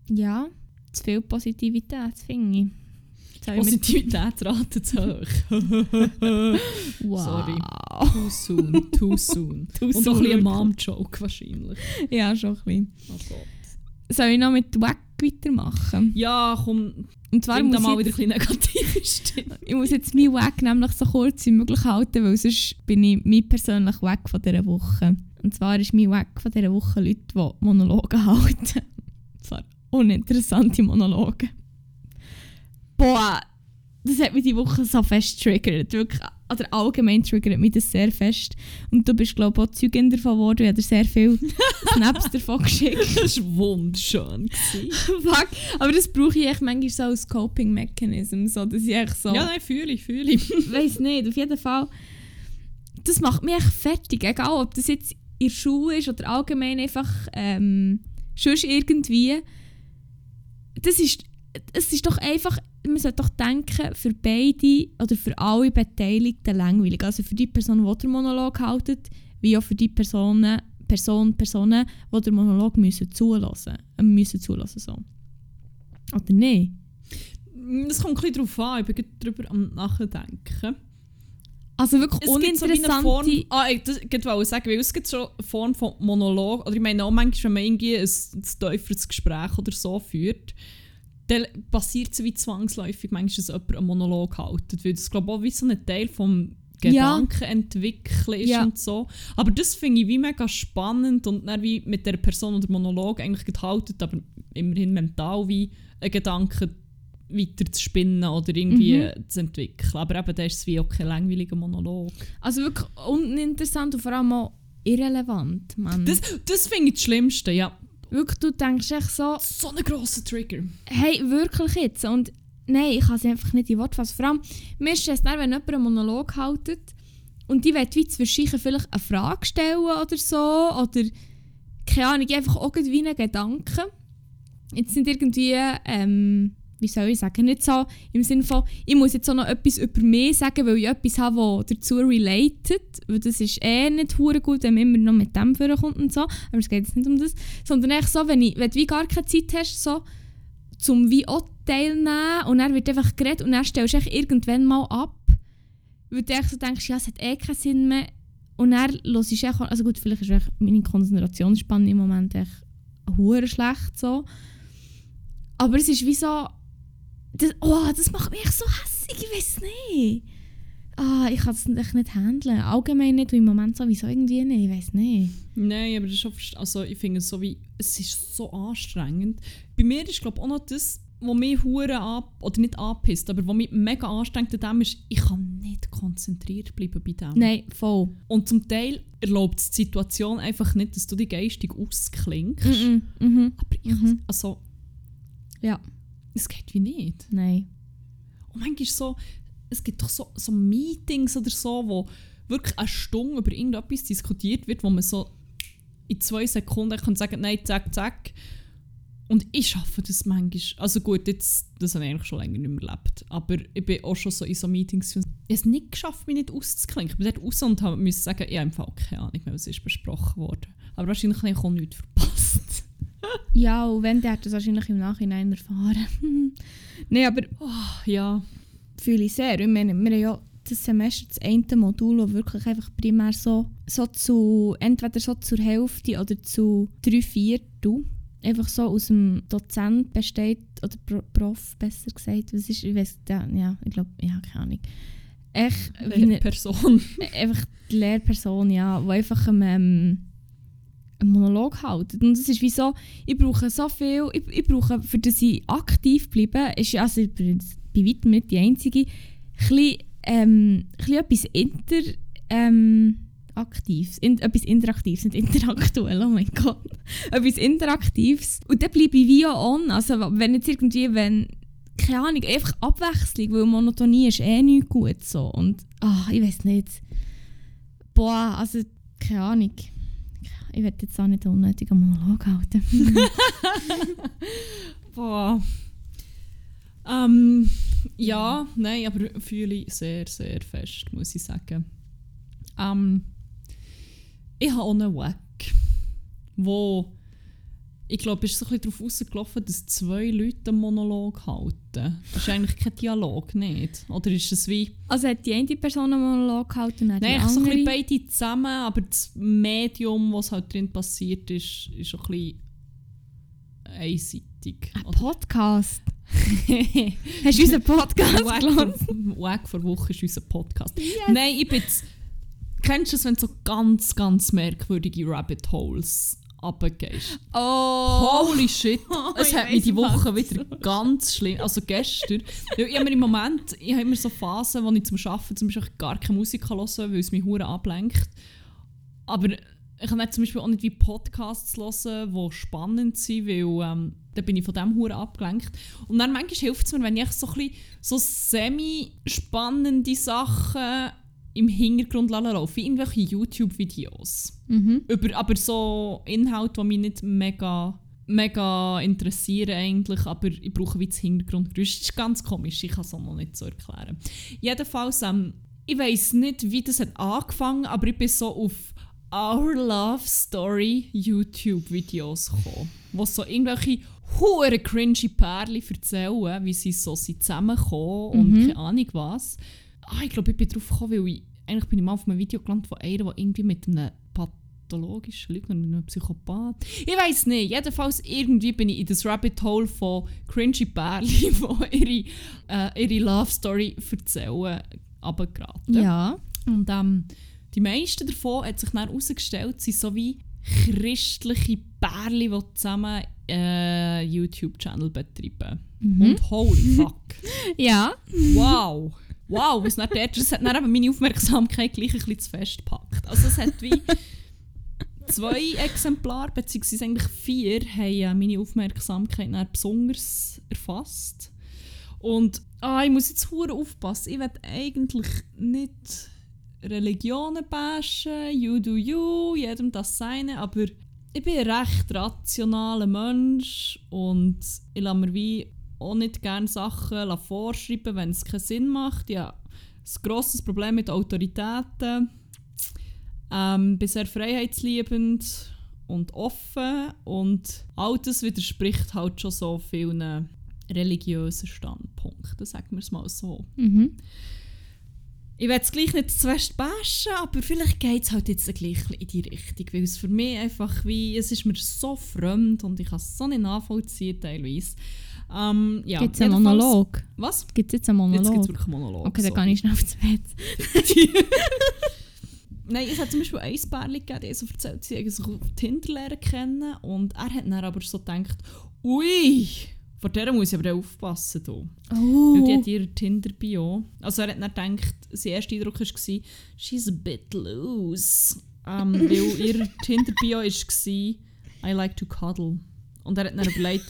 Ja, zu viel Positivität, finde ich. Mit- Positivitätsrate zu hoch. Wow. Sorry. Too soon, too soon. Too Und auch ein bisschen ein. Mom-Joke wahrscheinlich. Ja, schon ein bisschen. Oh Gott. Soll ich noch mit Wack weitermachen? Ja, komm, Und zwar muss mal wieder ein bisschen negative Stimme. ich muss jetzt meinen Wack nämlich so kurz wie möglich halten, weil sonst bin ich mein persönlich Wack von dieser Woche. Und zwar ist mein Wack von dieser Woche Leute, die Monologe halten. Und zwar uninteressante Monologe. Boah, das hat mich die Woche so fest triggert. Wirklich, oder allgemein triggert mich das sehr fest. Und du bist, glaube ich, auch Zeugin davon geworden. Ich habe dir sehr viele Snaps davon geschickt. Das war wunderschön. Fuck, aber das brauche ich echt manchmal so als Coping Mechanism, so, dass ich echt so, Ja, nein, fühle ich, fühle ich. weiß nicht, auf jeden Fall, das macht mich echt fertig, egal ob das jetzt in der Schule ist oder allgemein einfach ähm, sonst irgendwie. Das ist, es ist doch einfach, man sollte doch denken, für beide oder für alle Beteiligten langweilig. Also für die Person, die den Monolog haltet, wie auch für die Personen, Person, Personen, die den Monolog müssen zulassen äh, müssen. Zulassen, so. Oder nicht? Das kommt ein bisschen darauf an, ich bin darüber am Nachdenken. Also wirklich Es gibt so uninteressante... Form, ah, ich das wollte sagen, weil es gibt so eine Form von Monolog, oder ich meine auch manchmal, wenn man irgendwie ein, ein tieferes Gespräch oder so führt, dann passiert es wie zwangsläufig manchmal, dass jemand einen Monolog hält, weil das glaube ich auch wie so ein Teil vom Ja. Gedankenentwickeln ist Ja. und so. Aber das finde ich wie mega spannend und dann wie mit der Person oder Monolog eigentlich gehalten, aber immerhin mental wie ein Gedanke weiter zu spinnen oder irgendwie Mhm. zu entwickeln. Aber eben, da ist es wie auch kein langweiliger Monolog. Also wirklich uninteressant und vor allem auch irrelevant, Mann. Das, das finde ich das Schlimmste, ja. Wirklich, du denkst echt so, So ein grosser Trigger. hey, wirklich jetzt? Und nein, ich kann sie einfach nicht in Worte fassen. Vor allem, mir ist es dann, wenn jemand einen Monolog haltet und die will wie sich vielleicht eine Frage stellen oder so, oder keine Ahnung, einfach irgendwie einen Gedanken. Jetzt sind irgendwie, ähm, wie soll ich sagen, nicht so im Sinne von, ich muss jetzt auch noch etwas über mich sagen, weil ich etwas habe, das dazu related, weil das ist eh nicht hure gut, wenn man immer noch mit dem vorkommt und so, aber es geht jetzt nicht um das, sondern echt so, wenn, ich, wenn du wie gar keine Zeit hast, so, zum wie auch teilnehmen und dann wird einfach geredet und dann stellst du irgendwann mal ab, weil du echt so denkst, ja, es hat eh keinen Sinn mehr und dann hörst du echt, also gut, vielleicht ist meine Konzentrationsspanne im Moment echt hure schlecht so, aber es ist wie so, das, oh, das macht mich so hässlich, ich weiß nicht. Ah, ich kann es nicht handeln. Allgemein nicht, weil im Moment sowieso irgendwie nicht, ich weiß nicht. Nein, aber das ist also ich finde es so wie, es ist so anstrengend. Bei mir ist glaube ich auch noch das, was mich hure ab, oder nicht anpisst, aber was mich mega anstrengt an dem ist, ich kann nicht konzentriert bleiben bei dem. Nein, voll. Und zum Teil erlaubt es die Situation einfach nicht, dass du dich geistig ausklingst. Mhm. Mhm. Aber ich Mhm. also, Ja, es geht wie nicht. nein. Und manchmal so, es gibt doch so, so Meetings oder so, wo wirklich eine Stunde über irgendetwas diskutiert wird, wo man so in zwei Sekunden kann sagen, nein, zack, zack. Und ich schaffe das manchmal. Also gut, jetzt, das habe ich eigentlich schon länger nicht mehr erlebt. Aber ich bin auch schon so in so Meetings. Ich habe es nicht geschafft, mich nicht auszuklinken. Ich bin dort raus und musste sagen, ich habe Fall keine Ahnung mehr, was ist besprochen worden. Aber wahrscheinlich habe ich auch nichts verpasst. Ja, und wenn, der hat das wahrscheinlich im Nachhinein erfahren. nein, aber ja. fühle ich sehr. Ich meine, wir haben ja das Semester das eine Modul, das wirklich einfach primär so, so zu, entweder so zur Hälfte oder zu drei Viertel einfach so aus dem Dozent besteht, oder Pro Prof besser gesagt, was ist, ich weiß, ja, ja ich glaube, ja, keine Ahnung. Echt, wie eine, einfach die Lehrperson, ja, die einfach ähm, einen Monolog hält. Und es ist wie so, ich brauche so viel, ich, ich brauche, für das ich aktiv bleibe, ist also ich bei weitem nicht die Einzige, ein ähm, bisschen etwas inter, ähm, Aktives, in, etwas Interaktives, nicht interaktuell, oh mein Gott. etwas Interaktives. Und dann bleibe ich wie auch on. Also wenn jetzt irgendwie, wenn, keine Ahnung, einfach Abwechslung, weil Monotonie ist eh nicht gut so. Und, ah, ich weiß nicht. Boah, also, keine Ahnung. Ich werde jetzt auch nicht einen unnötigen Monolog halten. Boah. Ähm, Ja, nein, aber fühle ich sehr, sehr fest, muss ich sagen. Ähm, ich habe auch einen Wack, wo ich glaube, es ist so ein bisschen darauf rausgelaufen, dass zwei Leute einen Monolog halten. Das ist eigentlich kein Dialog, nicht? Oder ist es wie... Also hat die eine Person einen Monolog gehalten und Nein, die so ein bisschen beide zusammen, aber das Medium, was halt drin passiert ist, ist ein bisschen einseitig. Ein Podcast. Hast du unseren Podcast gehört? vor, Woche ist unser Podcast. Nein, ich bin jetzt... Kennst du es, wenn so ganz, ganz merkwürdige Rabbit Holes runtergehst? Oh! Holy shit! Es ich hat mich die Woche wieder ganz schlimm. Also gestern. Ich habe im Moment, ich habe immer so Phasen, wo ich zum Arbeiten zum Beispiel gar keine Musik hören kann, weil es mich hure ablenkt. Aber ich kann zum Beispiel auch nicht wie Podcasts hören, die spannend sind, weil ähm, dann bin ich von dem hure abgelenkt. Und dann manchmal hilft es mir, wenn ich so ein bisschen so semi-spannende Sachen im Hintergrund laufen, wie irgendwelche YouTube-Videos Mhm. über aber so Inhalte, die mich nicht mega, mega interessieren eigentlich, aber ich brauche wie das Hintergrundgeräusch. Das ist ganz komisch, ich kann es auch noch nicht so erklären. Jedenfalls, ähm, ich weiß nicht, wie das hat angefangen, aber ich bin so auf Our Love Story YouTube-Videos gekommen, wo so irgendwelche hure cringy Pärchen erzählen, wie sie so sind zusammengekommen und Mhm. keine Ahnung was. Ah, ich glaube, ich bin drauf gekommen, weil ich, eigentlich bin ich mal auf einem Video gelandet von einer, die irgendwie mit einem pathologischen Lügner, mit einem Psychopath. Ich weiß nicht. Jedenfalls irgendwie bin ich in das Rabbit Hole von cringy Pärchen, die ihre, äh, ihre Love Story erzählen, runtergeraten. Ja. Und ähm, die meisten davon hat sich dann herausgestellt, sind so wie christliche Pärchen, die zusammen äh, YouTube-Channel betreiben. Und holy fuck. Ja. Wow! Wow, was nicht dort, das hat dann eben meine Aufmerksamkeit gleich ein bisschen zu fest gepackt. Also es hat wie zwei Exemplare, beziehungsweise eigentlich vier, haben äh, meine Aufmerksamkeit dann besonders erfasst. Und ah, ich muss jetzt hure aufpassen, ich will eigentlich nicht Religionen bashen, you do you, jedem das seine, aber ich bin ein recht rationaler Mensch und ich lasse mir wie auch nicht gerne Sachen vorschreiben, wenn es keinen Sinn macht. Ja, ein grosses Problem mit Autoritäten. Ähm, bin sehr freiheitsliebend und offen und all das widerspricht halt schon so vielen religiösen Standpunkten, sagen wir es mal so. Mhm. Ich will es gleich nicht zu fest bashen, aber vielleicht geht es halt jetzt gleich in die Richtung, weil es für mich einfach wie, es ist mir so fremd und ich kann es so nicht nachvollziehen teilweise. Ähm, ja, Gibt es einen Monolog? Was? Gibt es jetzt einen Jetzt gibt es Monolog? wirklich einen Monolog. okay, dann so. kann ich schnell aufs Bett. Nein, es hat zum Beispiel ein Pärchen gegeben, die so erzählt, sie haben sich auf Tinder lernen kennen und er hat dann aber so gedacht, ui, vor der muss ich aber aufpassen. Da. Weil die Oh. hat ihre Tinder-Bio. Also er hat dann gedacht, sein erster Eindruck war, she's a bit loose. Ähm, weil ihr Tinder-Bio war, I like to cuddle. Und er hat dann überlegt,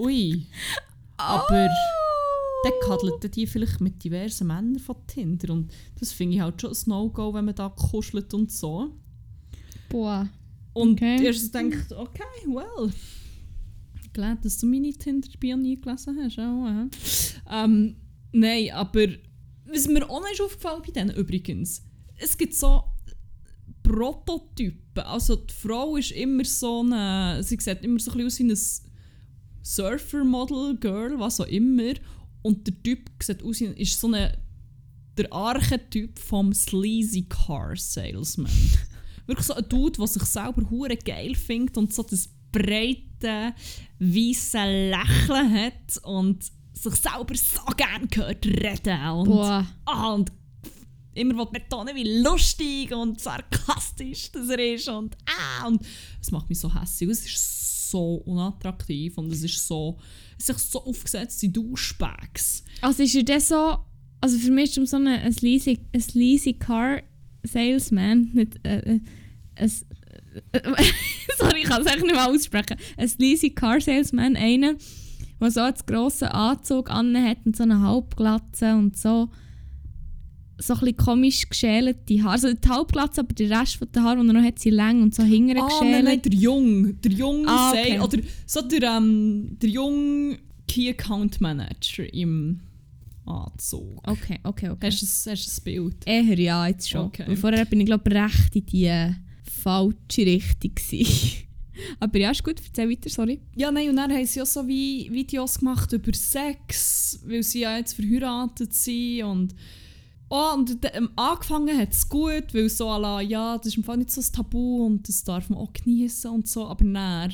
ui, aber dann cuddelt die vielleicht mit diversen Männern von Tinder. Und das finde ich halt schon ein No-Go, wenn man da kuschelt und so. Boah. Und Okay. erst denkt, okay, well. Gelernt, dass du meine Tinder-Bio nie gelesen hast. Auch, äh. ähm, nein, aber was mir auch noch ist aufgefallen bei denen übrigens, es gibt so Prototypen. Also die Frau ist immer so eine, sie sieht immer so ein bisschen aus wie ein Surfer-Model, Girl, was auch immer. Und der Typ sieht aus, ist so eine, der Archetyp vom Sleazy Car Salesman. Wirklich so ein Dude, der sich selber hure geil findet und so das breite, weisse Lächeln hat und sich selber so gerne gehört reden. Und, Boah. ah, und immer betonen, wie lustig und sarkastisch das er ist. Und, ah, und es macht mich so hässlich. Es ist so unattraktiv und es ist so, es ist so aufgesetzt in Duschbags. Also ist das so... Also für mich ist er so ein, ein, sleazy, ein sleazy Car Salesman, nicht äh, äh, ein... Äh, sorry, ich kann es eigentlich nicht mehr aussprechen. Ein sleazy Car Salesman, einer, der so einen grossen Anzug anhat und so eine Halbglatze und so so ein bisschen komisch geschälte Haare. Also die Halbglatze, aber der Rest von den Haaren, die er noch hat, sind lang und so hinten Ah, nein, geschält. nein, der Jung. Der Jung Ah, sei- okay. oder so der, ähm, der Jung Key Account Manager im Anzug. Okay, okay, okay. Hast du ein, hast du ein Bild? Eher ja, jetzt schon. Okay. Weil vorher bin ich glaube recht in die falsche Richtung gewesen. Aber ja, ist gut, erzähl weiter, sorry. Ja, nein, und dann haben sie auch so wie Videos gemacht über Sex, weil sie ja jetzt verheiratet sind und Oh, und de- ähm, angefangen hat es gut, weil so la, ja, das ist im Fall nicht so ein Tabu und das darf man auch genießen und so, aber dann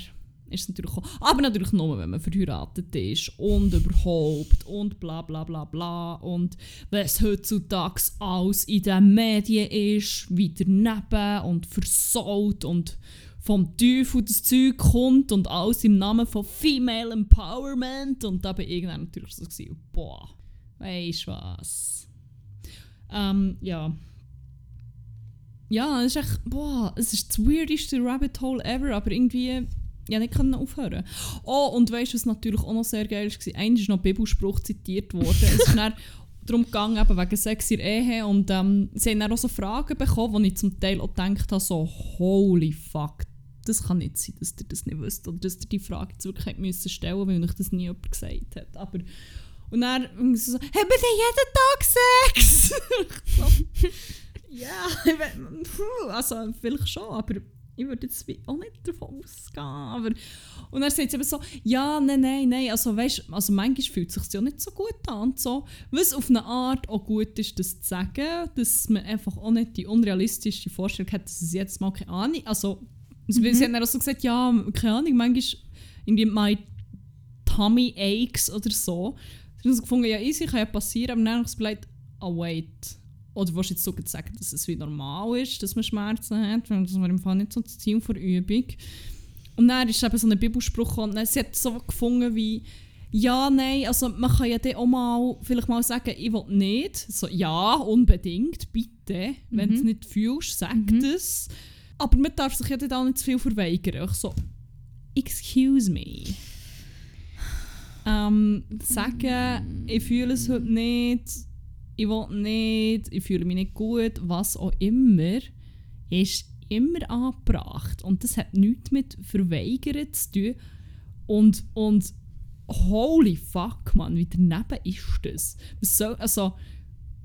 ist es natürlich auch, aber natürlich nur, wenn man verheiratet ist und überhaupt und bla bla bla bla und was heutzutage alles in den Medien ist, wie daneben und versaut und vom Teufel das Zeug kommt und alles im Namen von Female Empowerment und da bin ich dann natürlich so gewesen, boah, weisst was. Ähm, ja. Ja, es ist echt, boah, es ist das weirdeste Rabbit Hole ever, aber irgendwie, ja, nicht können aufhören. Oh, und weißt du, was natürlich auch noch sehr geil war? Einmal ist noch Bibelspruch zitiert worden. es ist dann darum gegangen, eben wegen Sex der Ehe und ähm, sie haben dann auch so Fragen bekommen, wo ich zum Teil auch gedacht habe, so, holy fuck, das kann nicht sein, dass ihr das nicht wisst oder dass ihr die Frage jetzt wirklich hätte müssen stellen weil euch das nie jemand gesagt hat. Aber und dann so, haben wir denn jeden Tag Sex? ja, puh, also vielleicht schon, aber ich würde jetzt auch nicht davon ausgehen. Aber, und dann sagt eben so, ja, nein, nein, nein, also weißt, also manchmal fühlt es sich ja nicht so gut an und so. Was auf eine Art auch gut ist, das zu sagen, dass man einfach auch nicht die unrealistische Vorstellung hat, dass es jetzt mal keine Ahnung, also sie haben dann auch so gesagt, ja, keine Ahnung, manchmal irgendwie my tummy aches oder so. Sie haben so gefunden, ja, easy, kann ja passieren, aber dann habe ich überlegt, oh wait. Oder willst du jetzt sogar sagen, dass es wie normal ist, dass man Schmerzen hat? Weil das war im Fall nicht so das Ziel der Übung. Und dann ist eben so ein Bibelspruch und dann- sie hat so gefunden wie, ja, nein, also man kann ja dann auch mal, vielleicht mal sagen, ich will nicht. So, ja, unbedingt, bitte. Wenn du es nicht fühlst, sag es. Aber man darf sich ja dann auch nicht zu viel verweigern. Ich so, excuse me. Ähm, sagen, ich fühle es heute nicht, ich will nicht, ich fühle mich nicht gut, was auch immer, ist immer angebracht. Und das hat nichts mit Verweigern zu tun. Und, und holy fuck, man, wie daneben ist das? Was soll, also,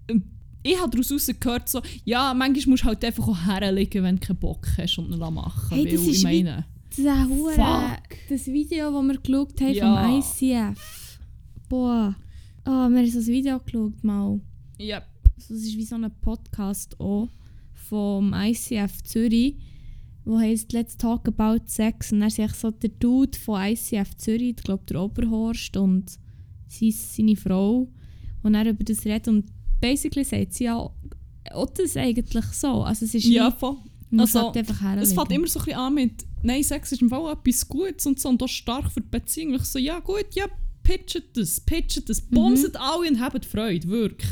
ähm, ich habe daraus gehört, so, ja, manchmal musst du halt einfach auch herlegen, wenn du keinen Bock hast und nicht machen. Hey, das ist ich meine, Das Hure, das Video, das wir geschaut haben Ja. vom ICF. Boah. Oh, wir haben so ein Video geschaut mal. ja, Also, Das ist wie so ein Podcast auch vom ICF Zürich, wo heißt Let's Talk About Sex. Und er ist so der Dude von ICF Zürich, ich glaube der Oberhorst und sie, seine Frau, und er über das redet. Und basically sagt sie ja auch das eigentlich so. Also es ist ja, voll. also. Es fängt immer so ein bisschen an mit, nein, Sex ist im Fall etwas Gutes und so und auch stark für die Beziehung. Ich so, ja gut, ja, pitchet das, pitchet das, bumset alle und habt Freude, wirklich.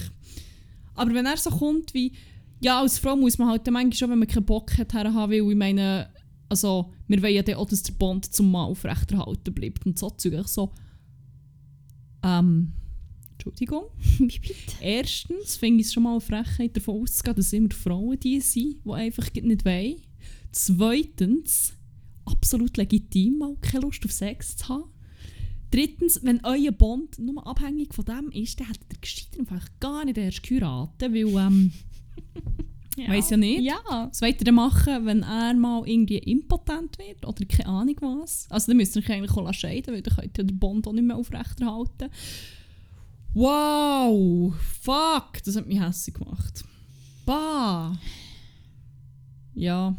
Aber wenn er so kommt wie, ja, als Frau muss man halt dann manchmal schon, wenn man keinen Bock hat, herhaben, weil ich meine, also, wir wollen ja dann auch, dass der Bond zum Mann aufrechterhalten bleibt und so Zeug. Ich so, ähm, Entschuldigung. Wie bitte? Erstens finde ich es schon mal eine Frechheit, davon auszugehen, dass immer Frauen die sind, die einfach nicht wollen. Zweitens, absolut legitim, mal keine Lust auf Sex zu haben. Drittens, wenn euer Bond nur abhängig von dem ist, dann hättet ihr gescheiter einfach gar nicht erst geheiratet, weil, ähm, weiss ja nicht. Ja. Was wollt ihr denn machen, wenn er mal irgendwie impotent wird oder keine Ahnung was? Also dann müsst ihr euch eigentlich auch scheiden, weil dann könnt ihr den Bond auch nicht mehr aufrechterhalten. Wow! Fuck! Das hat mich hässlich gemacht. Bah! Ja,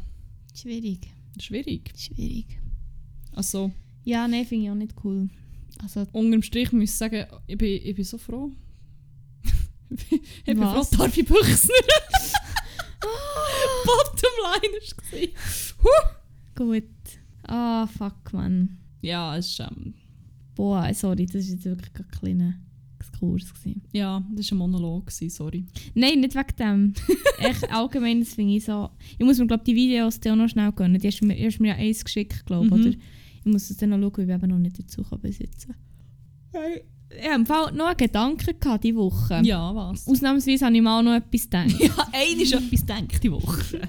Schwierig. Schwierig. Schwierig. Also, Ja, nein, finde ich auch nicht cool. Also, unterm Strich muss ich sagen, ich bin, ich bin so froh. ich bin froh? Darby Büchsner. Bottomline war gut. Ah, fuck, man. Ja, es ist, ähm, Boah, sorry, das war jetzt wirklich ein kleiner Exkurs. Gewesen. ja, das war ein Monolog, gewesen, sorry. Nein, nicht wegen dem. Echt allgemein, das finde ich so... Ich muss mir, glaube die Videos dann auch noch schnell gönnen. Die hast du mir, hast du mir ja eins geschickt, glaube ich. Mhm. Oder ich muss es dann noch schauen, weil ich eben noch nicht dazu kann besitzen. Ich habe im Fall noch einen Gedanken gehabt diese Woche. Ja, was? Ausnahmsweise habe ich mal noch etwas gedacht. Ja, einer ist etwas denkt die Woche.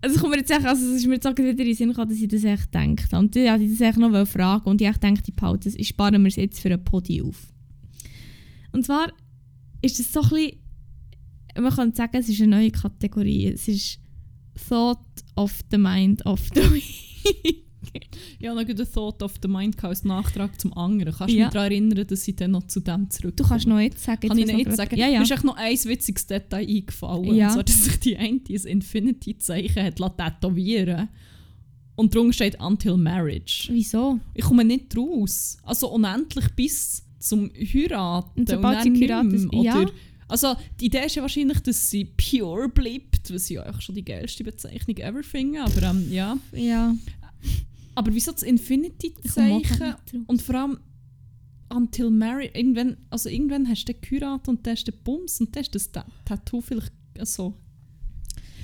Also, kommt mir jetzt echt, also es ist mir jetzt auch wieder in den Sinn gekommen, dass ich das echt gedacht habe. Und ich wollte das echt noch fragen und ich denke, ich behalte das, ich spare mir es jetzt für ein Podi auf. Und zwar ist es so ein bisschen, man kann sagen, es ist eine neue Kategorie. Es ist Thought of the Mind of the Week. Ich habe noch einen Thought of the Mind als Nachtrag zum anderen. Kannst du Ja. mich daran erinnern, dass ich dann noch zu dem zurück Du kannst noch jetzt sagen. Kann ich was nicht noch jetzt sagen? Ja, ja. Mir ist echt noch ein witziges Detail eingefallen. Ja. Und zwar, dass sich die eine ein Infinity-Zeichen hat tätowieren Und drunter steht «Until Marriage». Wieso? Ich komme nicht raus. Also unendlich bis zum Heiraten. Und sobald dann sie mehr. ja. Oder, also die Idee ist ja wahrscheinlich, dass sie pure bleibt, was ich ja eigentlich schon die geilste Bezeichnung ever finde. Aber ähm, ja. Ja. Aber wieso das auch Infinity-Zeichen? Und vor allem until married, irgendwann, also irgendwann hast du den geheiratet und dann hast du den Bums und dann hast du das Ta- Tattoo vielleicht so.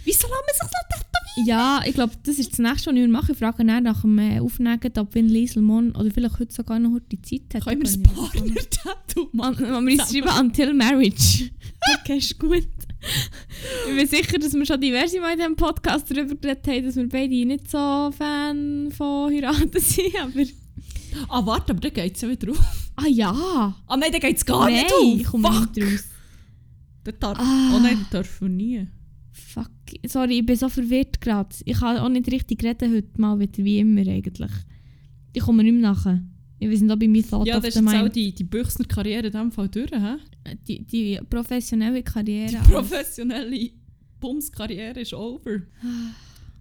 Wieso lässt man sich so tätowieren? Ja, ich glaube, das ist das nächste, was ich mache. Ich frage dann nach dem äh, Aufnehmen, ob Vin Diesel morgen oder vielleicht heute sogar noch die Zeit hat. Können wir ich- Partner-Tattoo Man, machen? man muss schreiben «Until Marriage». okay, ist gut. ich bin sicher, dass wir schon diverse Mal in diesem Podcast darüber geredet haben, dass wir beide nicht so Fan von Heiraten sind, aber... Ah, warte, aber dann geht es ja wieder auf. Ah ja! Ah nein, dann geht es gar Nein, nicht auf. ich komme nicht raus. Der darf, Ah. Oh nein, das dürfen wir nie. Sorry, ich bin so verwirrt gerade. Ich kann auch nicht richtig reden heute mal wieder, wie immer eigentlich. Ich komme nicht mehr nachher. Ich weiß nicht, ob ich mein Thought Ja, das ist auch die, die Büchsner-Karriere in diesem Fall durch. He? Die, die professionelle Karriere... Die professionelle Bums-Karriere ist over.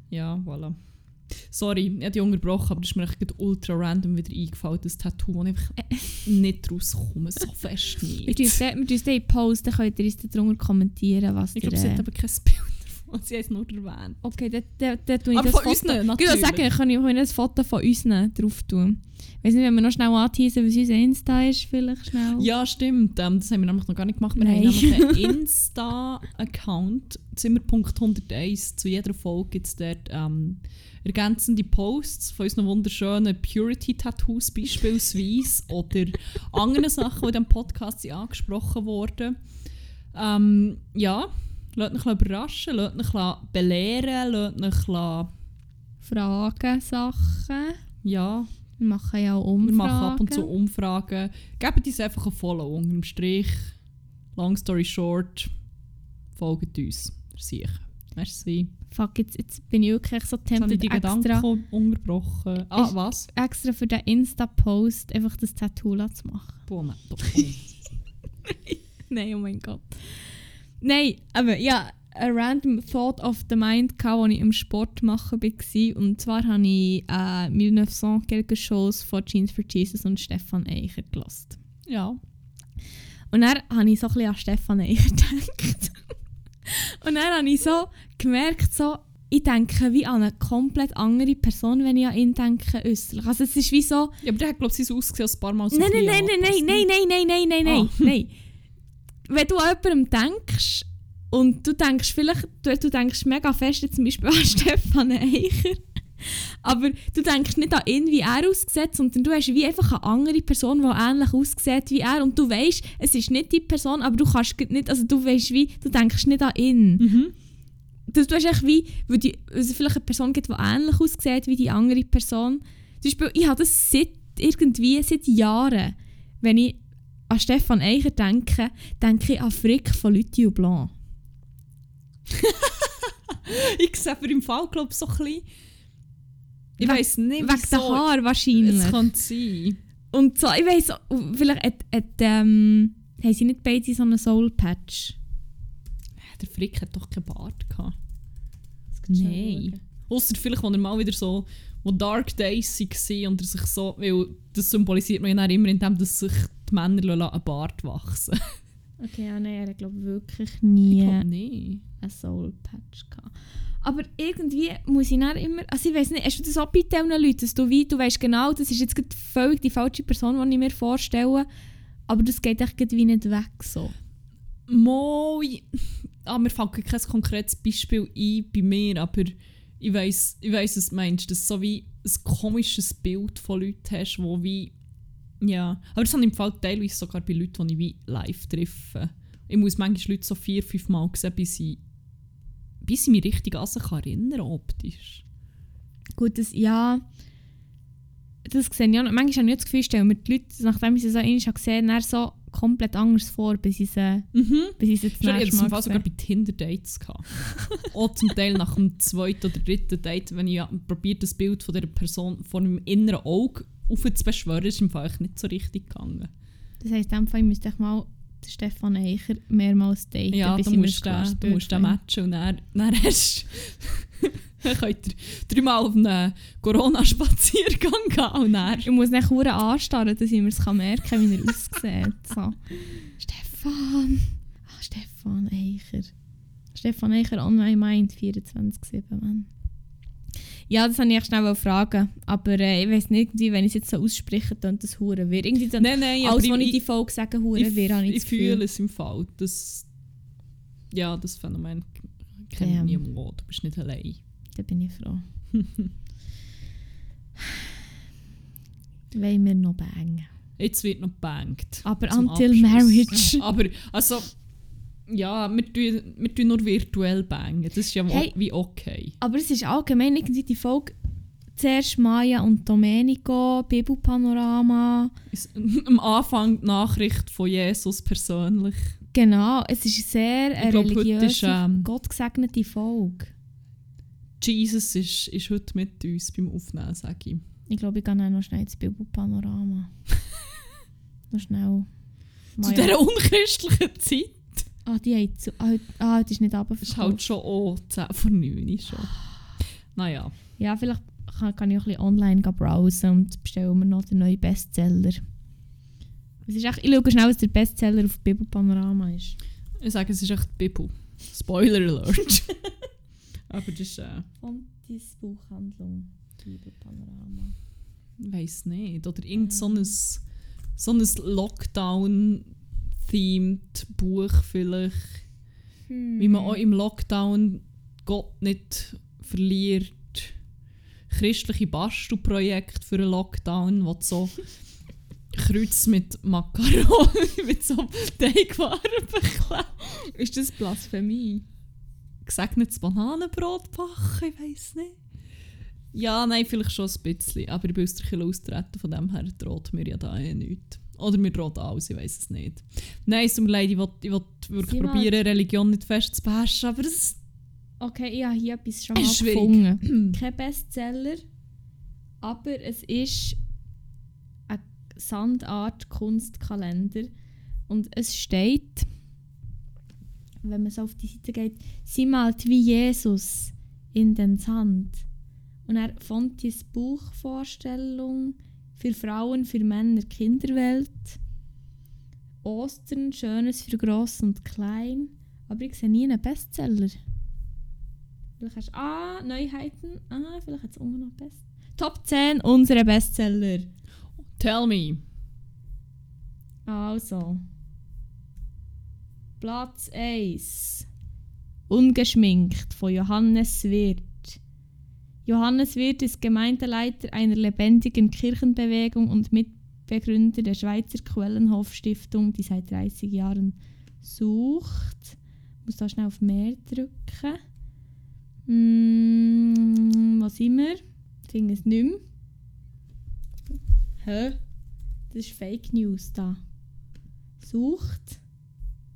Ja, voilà. Sorry, ich habe dich unterbrochen, aber das ist mir echt ultra random wieder eingefallen, das Tattoo, wo ich einfach nicht rauskomme, so fest nicht. es wir tun es in Post, dann könnt ihr uns darunter kommentieren, was Ich glaube, äh, hat aber kein Bild davon, sie es nur erwähnt. Okay, dann dann- dann tue ich Aber das von Foto... unseren, Ich würde natürlich. sagen, kann ich kann ein Foto von uns drauf tun. Ich weiß nicht, wenn wir noch schnell anteasen, was unser Insta ist, vielleicht schnell. Ja, stimmt. Ähm, das haben wir nämlich noch gar nicht gemacht. Wir Nein. haben nämlich einen Insta-Account, Zimmer.101. Zu jeder Folge gibt es dort ähm, ergänzende Posts von unseren wunderschönen Purity-Tattoos beispielsweise oder anderen Sachen, die in diesem Podcast angesprochen wurden. Ähm, ja, lasst euch überraschen, lasst euch belehren, lasst euch Fragen, Sachen. ja, Wir machen ja auch Wir Umfragen. machen ab und zu Umfragen. Gebt uns einfach ein Follow unter dem Strich. Long story short, folgt uns. Sicher. Merci. Fuck, jetzt, jetzt bin ich wirklich so Jetzt tempted, die extra, Gedanken unterbrochen. Ah, was? extra für den Insta-Post einfach das Tattoo zu machen. Boah, nein, doch. Nein, oh mein Gott. Nein, aber ja, ein random Thought of the Mind, gehabt, als ich im Sport machen war. Und zwar habe ich äh, 1900 quelque chose von Jeans for Jesus und Stefan Eicher gelost. ja. Und dann habe ich so ein bisschen an Stefan Eicher gedacht. und dann habe ich so gemerkt, so, ich denke wie an eine komplett andere Person, wenn ich an ihn denke, äußerlich. Also es ist wie so... Ja, aber der hat, glaube ich, sein Ausgesehen ein paar Mal so Nein, ein nein, nein, nein, nein, angepasst, nein, nein, nein, nein, nein, Ah. nein. Wenn du an jemandem denkst und du denkst vielleicht, du, du denkst mega fest jetzt zum Beispiel an Stefan Eicher, aber du denkst nicht an ihn, wie er aussieht, sondern du hast wie einfach eine andere Person, die ähnlich aussieht wie er und du weißt, es ist nicht die Person, aber du kannst nicht, also du weißt wie, du denkst nicht an ihn. Mhm. Du, du hast echt wie, weil, die, weil es vielleicht eine Person gibt, die ähnlich aussieht wie die andere Person. Zum Beispiel, ich habe das seit irgendwie, seit Jahren, wenn ich an Stefan Eicher denke, denke ich an Frick von Lüthi Blanc. Ich sehe für im Fall, glaube ich, so ein bisschen... Ich weiß nicht, Wegen der wieso. Haare wahrscheinlich. Es kann sein. Und so, ich weiss, vielleicht hat, hat, ähm, haben sie nicht beide so einen Soul Patch? Der Frick hat doch keinen Bart gehabt. Nein. Außer vielleicht, wenn er mal wieder so, wo Dark Days waren und er sich so, weil das symbolisiert man ja immer, indem dass sich die Männer lassen einen Bart wachsen Okay, ja, nein, er hat glaube wirklich Ich nie glaube nicht. einen Soul Patch gehabt. Aber irgendwie muss ich dann immer, also ich weiß nicht, hast du das auch bei diesen Leuten, dass du wie, du weißt genau, das ist jetzt völlig die falsche Person, die ich mir vorstelle, aber das geht echt wie nicht weg so. Moi. Ah, mir fällt kein konkretes Beispiel ein bei mir, aber ich weiss, ich weiss was du meinst, dass du so wie ein komisches Bild von Leuten hast, wo wie. Ja. Aber das habe ich im Fall teilweise sogar bei Leuten, die ich wie live treffe. Ich muss manchmal Leute so vier, fünf Mal sehen, bis ich, bis ich mich richtig an sie erinnern optisch. Gut, das, ja, das sehe ich. Manchmal habe ich das Gefühl, stellen mir die Leute, nachdem ich sie so einmal gesehen habe, so komplett anders vor, bis ich sie, Mhm. bis ich sie das Schon nächste jetzt Mal im Fall sogar bei Tinder-Dates gehabt. Auch zum Teil nach dem zweiten oder dritten Date, wenn ich ja probiert, das Bild von dieser Person vor meinem inneren Auge aufzubeschwören, ist im Fall nicht so richtig gegangen. Das heisst, in dem Fall müsste ich mal Stefan Eicher mehrmals daten, Ja, bis du musst, den, du musst finde. matchen und dann, dann hast dann könnt ihr dreimal auf einen Corona-Spaziergang gehen und dann... Ich muss nicht hure anstarren, dass ich mir es merken kann, wie er aussieht. So. Stefan. Ah, Stefan Eicher. Stefan Eicher on my mind 24-7, Mann. Ja, das wollte ich schnell fragen. Aber äh, ich weiß nicht, wenn ich es jetzt so ausspreche, dann das hure wir. Irgendwie dann Nein, nein, alles, was ich die Folge sage, hure ich, wir, habe ich ich fühle es im Fall. Das, ja, das Phänomen kennt Damn. niemand. Du bist nicht allein. Da bin ich froh. Wollen wir noch bangen? Jetzt wird noch gebankt. Aber until Abschluss. marriage. Aber, also... Ja, wir tun, wir tun nur virtuell bangen. Das ist ja Hey. wie okay. Aber es ist allgemein irgendwie die Folge zuerst Maya und Domenico, Bibelpanorama. Am Anfang die Nachricht von Jesus persönlich. Genau, es ist sehr eine glaub, religiöse, ist, ähm, gottgesegnete Folge. Jesus ist, ist heute mit uns beim Aufnehmen, sage ich. Ich glaube, ich gehe auch noch schnell ins Bibelpanorama. noch schnell. Zu Maya. dieser unchristlichen Zeit. Ah, die haben zu, ah, heute- ah, heute ist nicht Das ist runterverkauft. halt schon auch 10 vor 9 schon. Naja. Ja, vielleicht kann, kann ich auch ein bisschen online browsen und bestellen wir noch den neuen Bestseller. Es ist echt, ich schaue schnell, was der Bestseller auf Bibelpanorama ist. Ich sage, es ist echt die Bibel. Spoiler Alert. Aber das ist, äh, Fontis Buchhandlung, Bibelpanorama. ich weiß nicht. Oder irgend so ein, so ein Lockdown-themed Buch vielleicht. Wie man auch im Lockdown Gott nicht verliert. Christliche Bastelprojekte für einen Lockdown, wo so Kreuz mit Macaroni, mit so Teigwaren beklebt. Ist das Blasphemie? Gesegnetes Bananenbrot backen, ich weiß nicht. Ja, nein, vielleicht schon ein bisschen. Aber ich bin aus der Kirche austreten, von dem her droht mir ja da eh nichts. Oder mir droht alles, ich weiß es nicht. Nein, es tut mir leid, ich will, ich will wirklich probieren, Religion nicht fest zu beherrschen, aber es Okay, ich habe hier etwas schon mal Ist schwierig. gefunden. Kein Bestseller, aber es ist ein Sandart-Kunstkalender. Und es steht, wenn man so auf die Seite geht, sie malt wie Jesus in den Sand. Und er fand dieses Buchvorstellung für Frauen, für Männer, Kinderwelt. Ostern, Schönes für Gross und Klein. Aber ich sehe nie einen Bestseller. Vielleicht hast du ah, Neuheiten. Ah, vielleicht hat es unten noch Best. Top 10 unsere Bestseller. Tell me. Also. Platz 1. Ungeschminkt von Johannes Wirth. Johannes Wirth ist Gemeindeleiter einer lebendigen Kirchenbewegung und Mitbegründer der Schweizer Quellenhof-Stiftung, die seit 30 Jahren sucht. Ich muss da schnell auf Mehr drücken. Mm, was wir? Ich finde es nicht mehr. Hä? Das ist Fake News da. Sucht.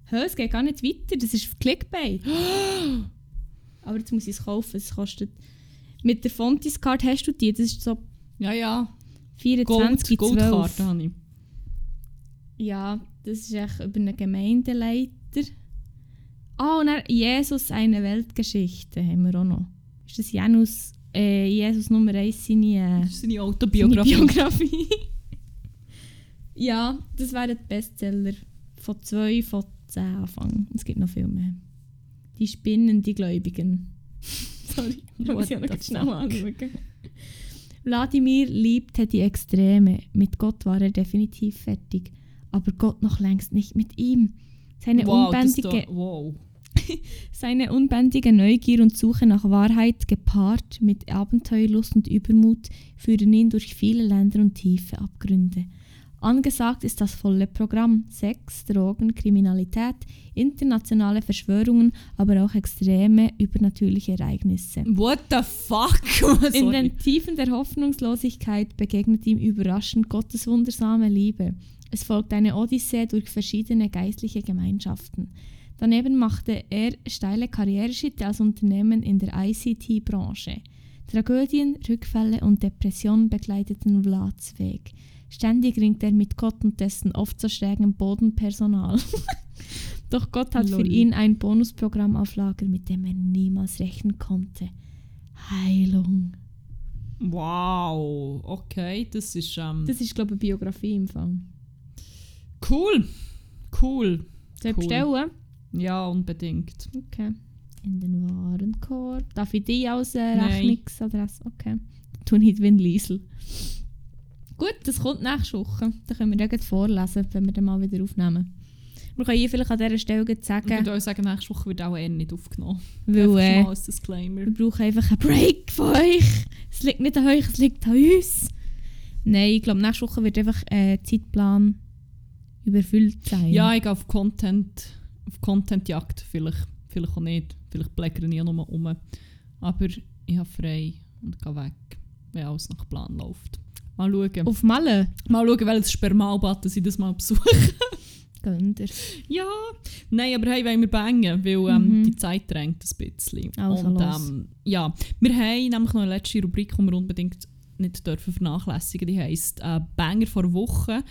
Hä, es geht gar nicht weiter. Das ist Clickbait. Aber jetzt muss ich es kaufen. Es kostet. Mit der Fontis Card hast du die. Das ist so Ja, ja. 24 Gold, 12. Goldkarte habe ich. Ja, das ist echt über einen Gemeindeleiter. Ah, und dann Jesus, eine Weltgeschichte haben wir auch noch. Ist das Janus, äh, Jesus Nummer 1 seine, äh, Das ist seine seine Autobiografie. Biografie? ja, das wären die Bestseller von 2 von 10 Anfang. Es gibt noch viel mehr. Die Spinnen, die Gläubigen. Sorry, ich muss What ja noch the ganz schnell fuck? anschauen. Wladimir liebte die Extreme. Mit Gott war er definitiv fertig. Aber Gott noch längst nicht mit ihm. Seine, wow, unbändige, da, wow. seine unbändige Neugier und Suche nach Wahrheit, gepaart mit Abenteuerlust und Übermut, führen ihn durch viele Länder und tiefe Abgründe. Angesagt ist das volle Programm. Sex, Drogen, Kriminalität, internationale Verschwörungen, aber auch extreme übernatürliche Ereignisse. What the fuck? In Sorry. den Tiefen der Hoffnungslosigkeit begegnet ihm überraschend Gottes wundersame Liebe. Es folgt eine Odyssee durch verschiedene geistliche Gemeinschaften. Daneben machte er steile Karriereschritte als Unternehmen in der ICT-Branche. Tragödien, Rückfälle und Depressionen begleiteten Vlads Weg. Ständig ringt er mit Gott und dessen oft so schrägem Bodenpersonal. Doch Gott hat für Lol. ihn ein Bonusprogramm auf Lager, mit dem er niemals rechnen konnte. Heilung. Wow, okay, das ist ähm, Das ist, glaube ich, eine Biografie im Fall. cool. Cool. Soll ich Cool. bestellen? Ja, unbedingt. Okay. In den Warenkorb. Darf ich die als äh. Rechnungsadresse? Okay. Dann tue ich Win Liesel. Gut, das kommt nächste Woche. Dann können wir gleich vorlesen, wenn wir dann mal wieder aufnehmen. Wir können hier vielleicht an dieser Stelle gleich Ich sagen, würde auch sagen, nächste Woche wird auch eher nicht aufgenommen. weil äh, als Disclaimer. wir brauchen einfach einen Break von euch. Es liegt nicht an euch, es liegt an uns. Nein, ich glaube, nächste Woche wird einfach äh, Zeitplan überfüllt sein. Ja, ich gehe auf Content, auf Contentjagd. Vielleicht, vielleicht auch nicht. Vielleicht bläggere ich ja nur um. Aber ich habe frei und gehe weg, wenn alles nach Plan läuft. Mal schauen. Auf Malle. Mal schauen, welches Spermalbad ich das mal besuche. Gönnt ihr. ja, nein, aber hey, wollen wir bangen, weil ähm, Mhm. die Zeit drängt ein bisschen. Also und los. ähm, ja, wir haben nämlich noch eine letzte Rubrik, die wir unbedingt nicht dürfen vernachlässigen Die heisst äh, Banger vor Woche.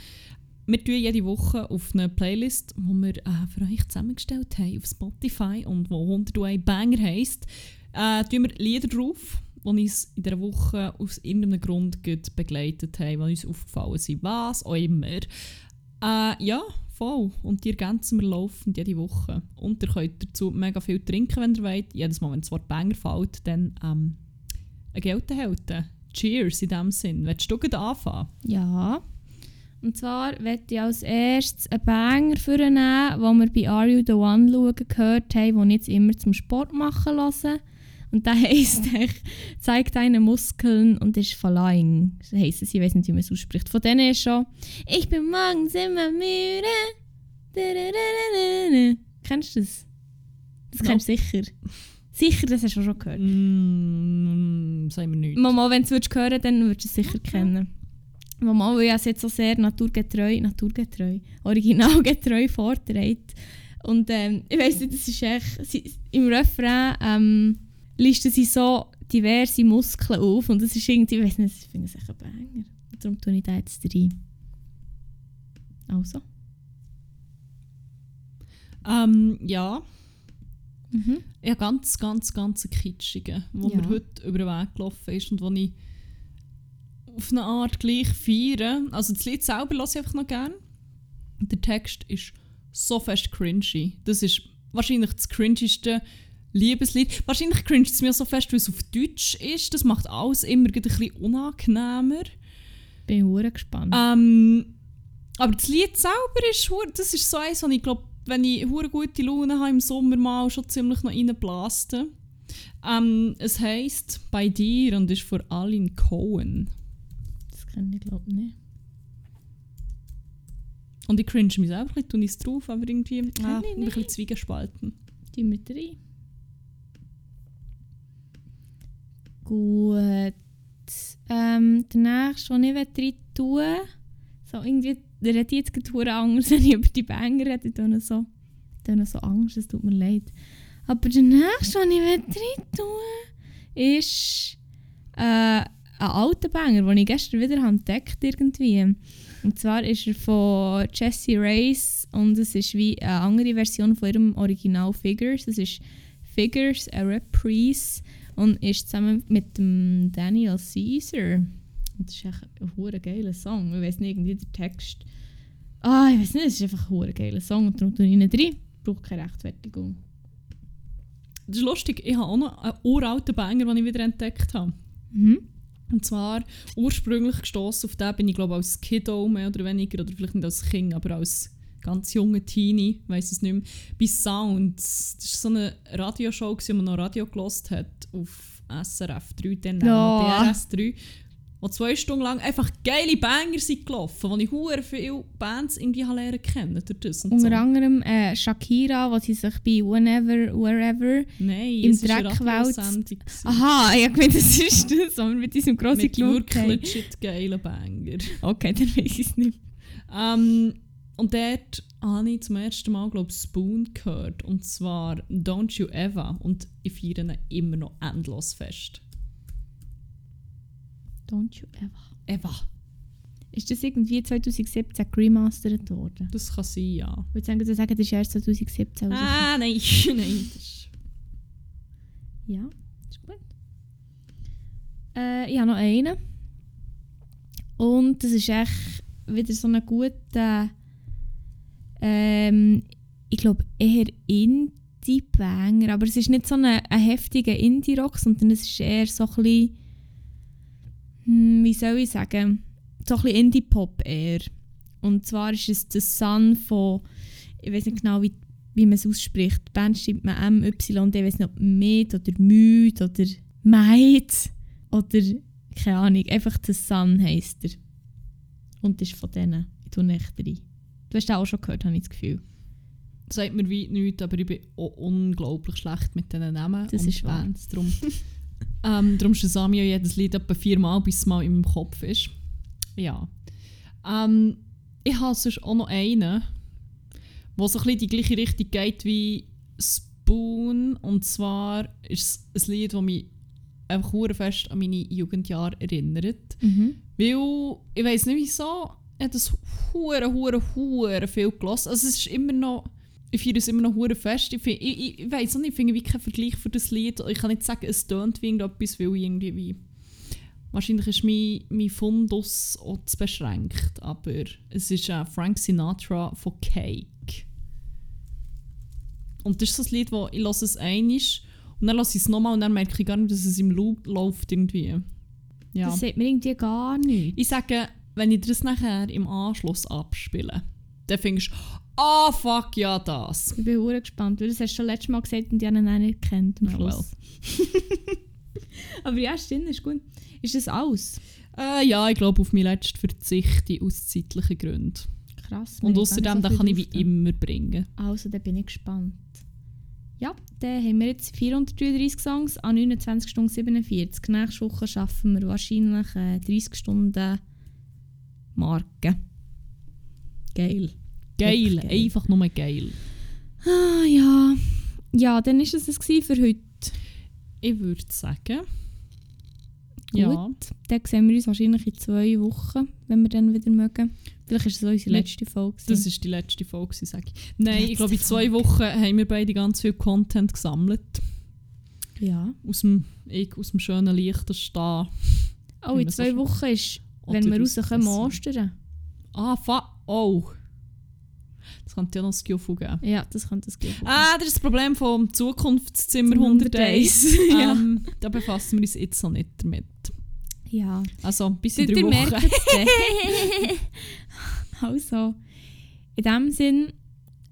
Wir tun jede Woche auf eine Playlist, die wir äh, für euch zusammengestellt haben auf Spotify und wo 101 Banger heisst, äh, tun wir Lieder drauf, die uns in dieser Woche aus irgendeinem Grund gut begleitet haben, die uns aufgefallen sind. Was auch immer. Äh, ja, voll. Und die ergänzen wir laufend jede Woche. Und ihr könnt dazu mega viel trinken, wenn ihr wollt. Jedes Mal, wenn das Wort Banger fällt, dann ähm, ein Geld. Cheers in dem Sinn. Willst du anfangen? Ja. Und zwar werde ich als erstes einen Banger vornehmen, den wir bei Are You The One schauen gehört haben, den ich jetzt immer zum Sport machen lasse. Und der heisst echt «Zeig deine Muskeln» und ist «Flying». So heisst es, ich weiß nicht, wie man es ausspricht. Von denen ist schon «Ich bin morgens immer müde». Kennst du das? Das kennst du sicher. Sicher, das hast du schon gehört. Mm, sagen wir nicht. Mama, wenn du es hören dann würdest du es sicher kennen. Mama, weil ich es jetzt so sehr naturgetreu, naturgetreu, originalgetreu vorträgt. Und ähm, ich weiss nicht, das ist echt, im Refrain ähm, listen sie so diverse Muskeln auf und das ist irgendwie, ich weiss nicht, ich finde es echt ein Banger. Darum tue ich da jetzt rein. Also. Ähm, ja, Mhm. habe ganz, ganz, ganz kitschigen, wo Ja. mir heute über den Weg gelaufen ist und wo ich auf eine Art gleich feiere. Also das Lied selber lasse ich einfach noch gerne. Der Text ist so fest cringy. Das ist wahrscheinlich das cringigste Liebeslied. Wahrscheinlich cringe es mir so fest, weil es auf Deutsch ist. Das macht alles immer ein bisschen unangenehmer. Bin ich hure gespannt. Ähm, aber das Lied selber ist, das ist so eins, wo ich glaube, wenn ich hure gute Laune habe im Sommer mal schon ziemlich noch reinblaste. Ähm, es heisst «Bei dir» und ist von Aline Cohen. Das kenne ich glaube nicht. Und ich cringe mich selber ein bisschen, tue ich es drauf, aber irgendwie ich ein bisschen zwiegespalten. Die mit rein. Gut. Ähm, der nächste, den ich rein will, so irgendwie, der hat jetzt gerade Angst, wenn ich über die Banger rede. Tue so, tue so Angst, es tut mir leid. Aber der nächste, den ich rein will, ist äh, ein alter Banger, den ich gestern wieder entdeckt irgendwie. Und zwar ist er von Jessie Race und es ist wie eine andere Version von ihrem Original Figures. Es ist Figures, a Reprise und ist zusammen mit dem Daniel Caesar. Und das ist echt ein geiler Song. Ich weiß nicht, irgendwie der Text. Ah, ich weiß nicht, es ist einfach ein hure geiler Song und darum tue ich ihn rein. Braucht keine Rechtfertigung. Das ist lustig, ich habe auch noch einen uralten Banger, den ich wieder entdeckt habe. Mhm. Und zwar ursprünglich gestoßen auf den bin ich glaube als Kiddo mehr oder weniger, oder vielleicht nicht als Kind, aber als ganz junger Teenie, weiß es nicht mehr, bei Sounds. Das war so eine Radioshow, wo man noch Radio gelost hat auf SRF 3, dann Ja. DRS 3. wo zwei Stunden lang einfach geile Banger sind gelaufen, wo ich hure viele Bands irgendwie habe lernen kennen durch das und Unter so. anderem äh, Shakira, wo sie sich bei Whenever, Wherever. Nein, im es ist eine Dreck wälzt. Radiosendung gewesen. Aha, ich meine, das ist das, wir mit diesem grossen Mit geschaut wirklich geilen Banger. Okay, dann weiß ich es nicht. Ähm, und dort habe ich zum ersten Mal, glaube ich, Spoon gehört. Und zwar Don't You Ever. Und ich feiere ihn immer noch endlos fest. Don't you ever. Eva. Ist das irgendwie 2017 remastert worden? Das kann sein, ja. Ich würde sagen, das sagen, das ist erst 2017. rausgekommen. Ah, nein, nein. Das ist Ja, ist gut. Äh, ich habe noch einen. Und das ist echt wieder so ein guter, ähm, ich glaube eher Indie-Banger, aber es ist nicht so ein, heftiger Indie-Rock, sondern es ist eher so ein bisschen, hm, wie soll ich sagen, so ein bisschen Indie-Pop eher. Und zwar ist es The Sun von, ich weiß nicht genau, wie, wie man es ausspricht. Die Band stimmt man M, Y, D, ich weiß nicht, ob mit oder müde oder meid oder keine Ahnung. Einfach The Sun heisst er. Und ist von denen. Ich tue nicht rein. Du hast den auch schon gehört, habe ich das Gefühl. sagt mir wie nichts, aber ich bin unglaublich schlecht mit diesen Namen Das und ist. Bands. Darum, ähm, darum shazam ich jedes Lied etwa viermal, bis es mal in meinem Kopf ist. Ja. Ähm, ich habe sonst auch noch einen, wo so ein bisschen die gleiche Richtung geht wie Spoon. Und zwar ist es ein Lied, das mich einfach fest an meine Jugendjahre erinnert. Mhm. Weil, ich weiß nicht wieso, ich habe das hure, hure, hure viel gelassen. Also es ist immer noch, ich feiere es immer noch hure fest. Ich, find- ich, ich, weiß nicht, ich finde wie keinen Vergleich für das Lied. Ich kann nicht sagen, es tönt wie irgendetwas, weil ich irgendwie wie... Wahrscheinlich ist mein, mein Fundus auch zu beschränkt, aber es ist äh, Frank Sinatra von Cake. Und das ist so ein Lied, wo ich lasse es einmal und dann lasse ich es nochmal und dann merke ich gar nicht, dass es im Loop läuft irgendwie. Ja. Das sagt mir irgendwie gar nichts. Ich sage, wenn ich das nachher im Anschluss abspiele, dann findest du, ah fuck, ja das. Ich bin hure gespannt, weil das hast du schon letztes Mal gesagt und ich habe ihn nicht gekannt am Oh, Schluss. Aber ja, stimmt, ist gut. Ist das alles? Äh, ja, ich glaube auf meinen letzten verzichte ich aus zeitlichen Gründen. Krass. Und außerdem, so den kann ich wie immer bringen. Also, da bin ich gespannt. Ja, dann haben wir jetzt 433 Songs an 29 Stunden 47. Nächste Woche schaffen wir wahrscheinlich äh, 30 Stunden Marke. Geil. Geil, geil. einfach nur geil. Ah ja. Ja, dann ist es das für heute. Ich würde sagen, ja, Gut. Dann sehen wir uns wahrscheinlich in zwei Wochen, wenn wir dann wieder mögen. Vielleicht ist es unsere letzte Folge. das ist die letzte Folge, sage ich. Nein, ich glaube, in zwei. Wochen haben wir beide ganz viel Content gesammelt. ja. Aus dem, ich, aus dem schönen Liechtenstein. Oh, in zwei Wochen ist, wenn wir aus rauskommen, Essen. Ostern. Ah, fa oh. Das könnte ja noch ein Gefühl geben. Ja, das könnte es geben. Ah, das ist das Problem vom Zukunftszimmer Zum 101. 101, ja. ähm, da befassen wir uns jetzt noch nicht damit. Ja. Also bis in drei Wochen. also, in dem Sinn,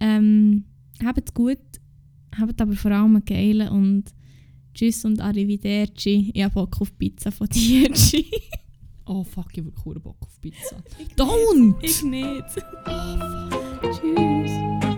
ähm, habt es gut, habt aber vor allem einen geilen und Tschüss und Arrivederci. Ich habe Bock auf Pizza von Dierci. Oh fuck, ich habe wirklich Bock auf Pizza. Ich Don't! Nicht. Ich nicht. Ah, Tschüss.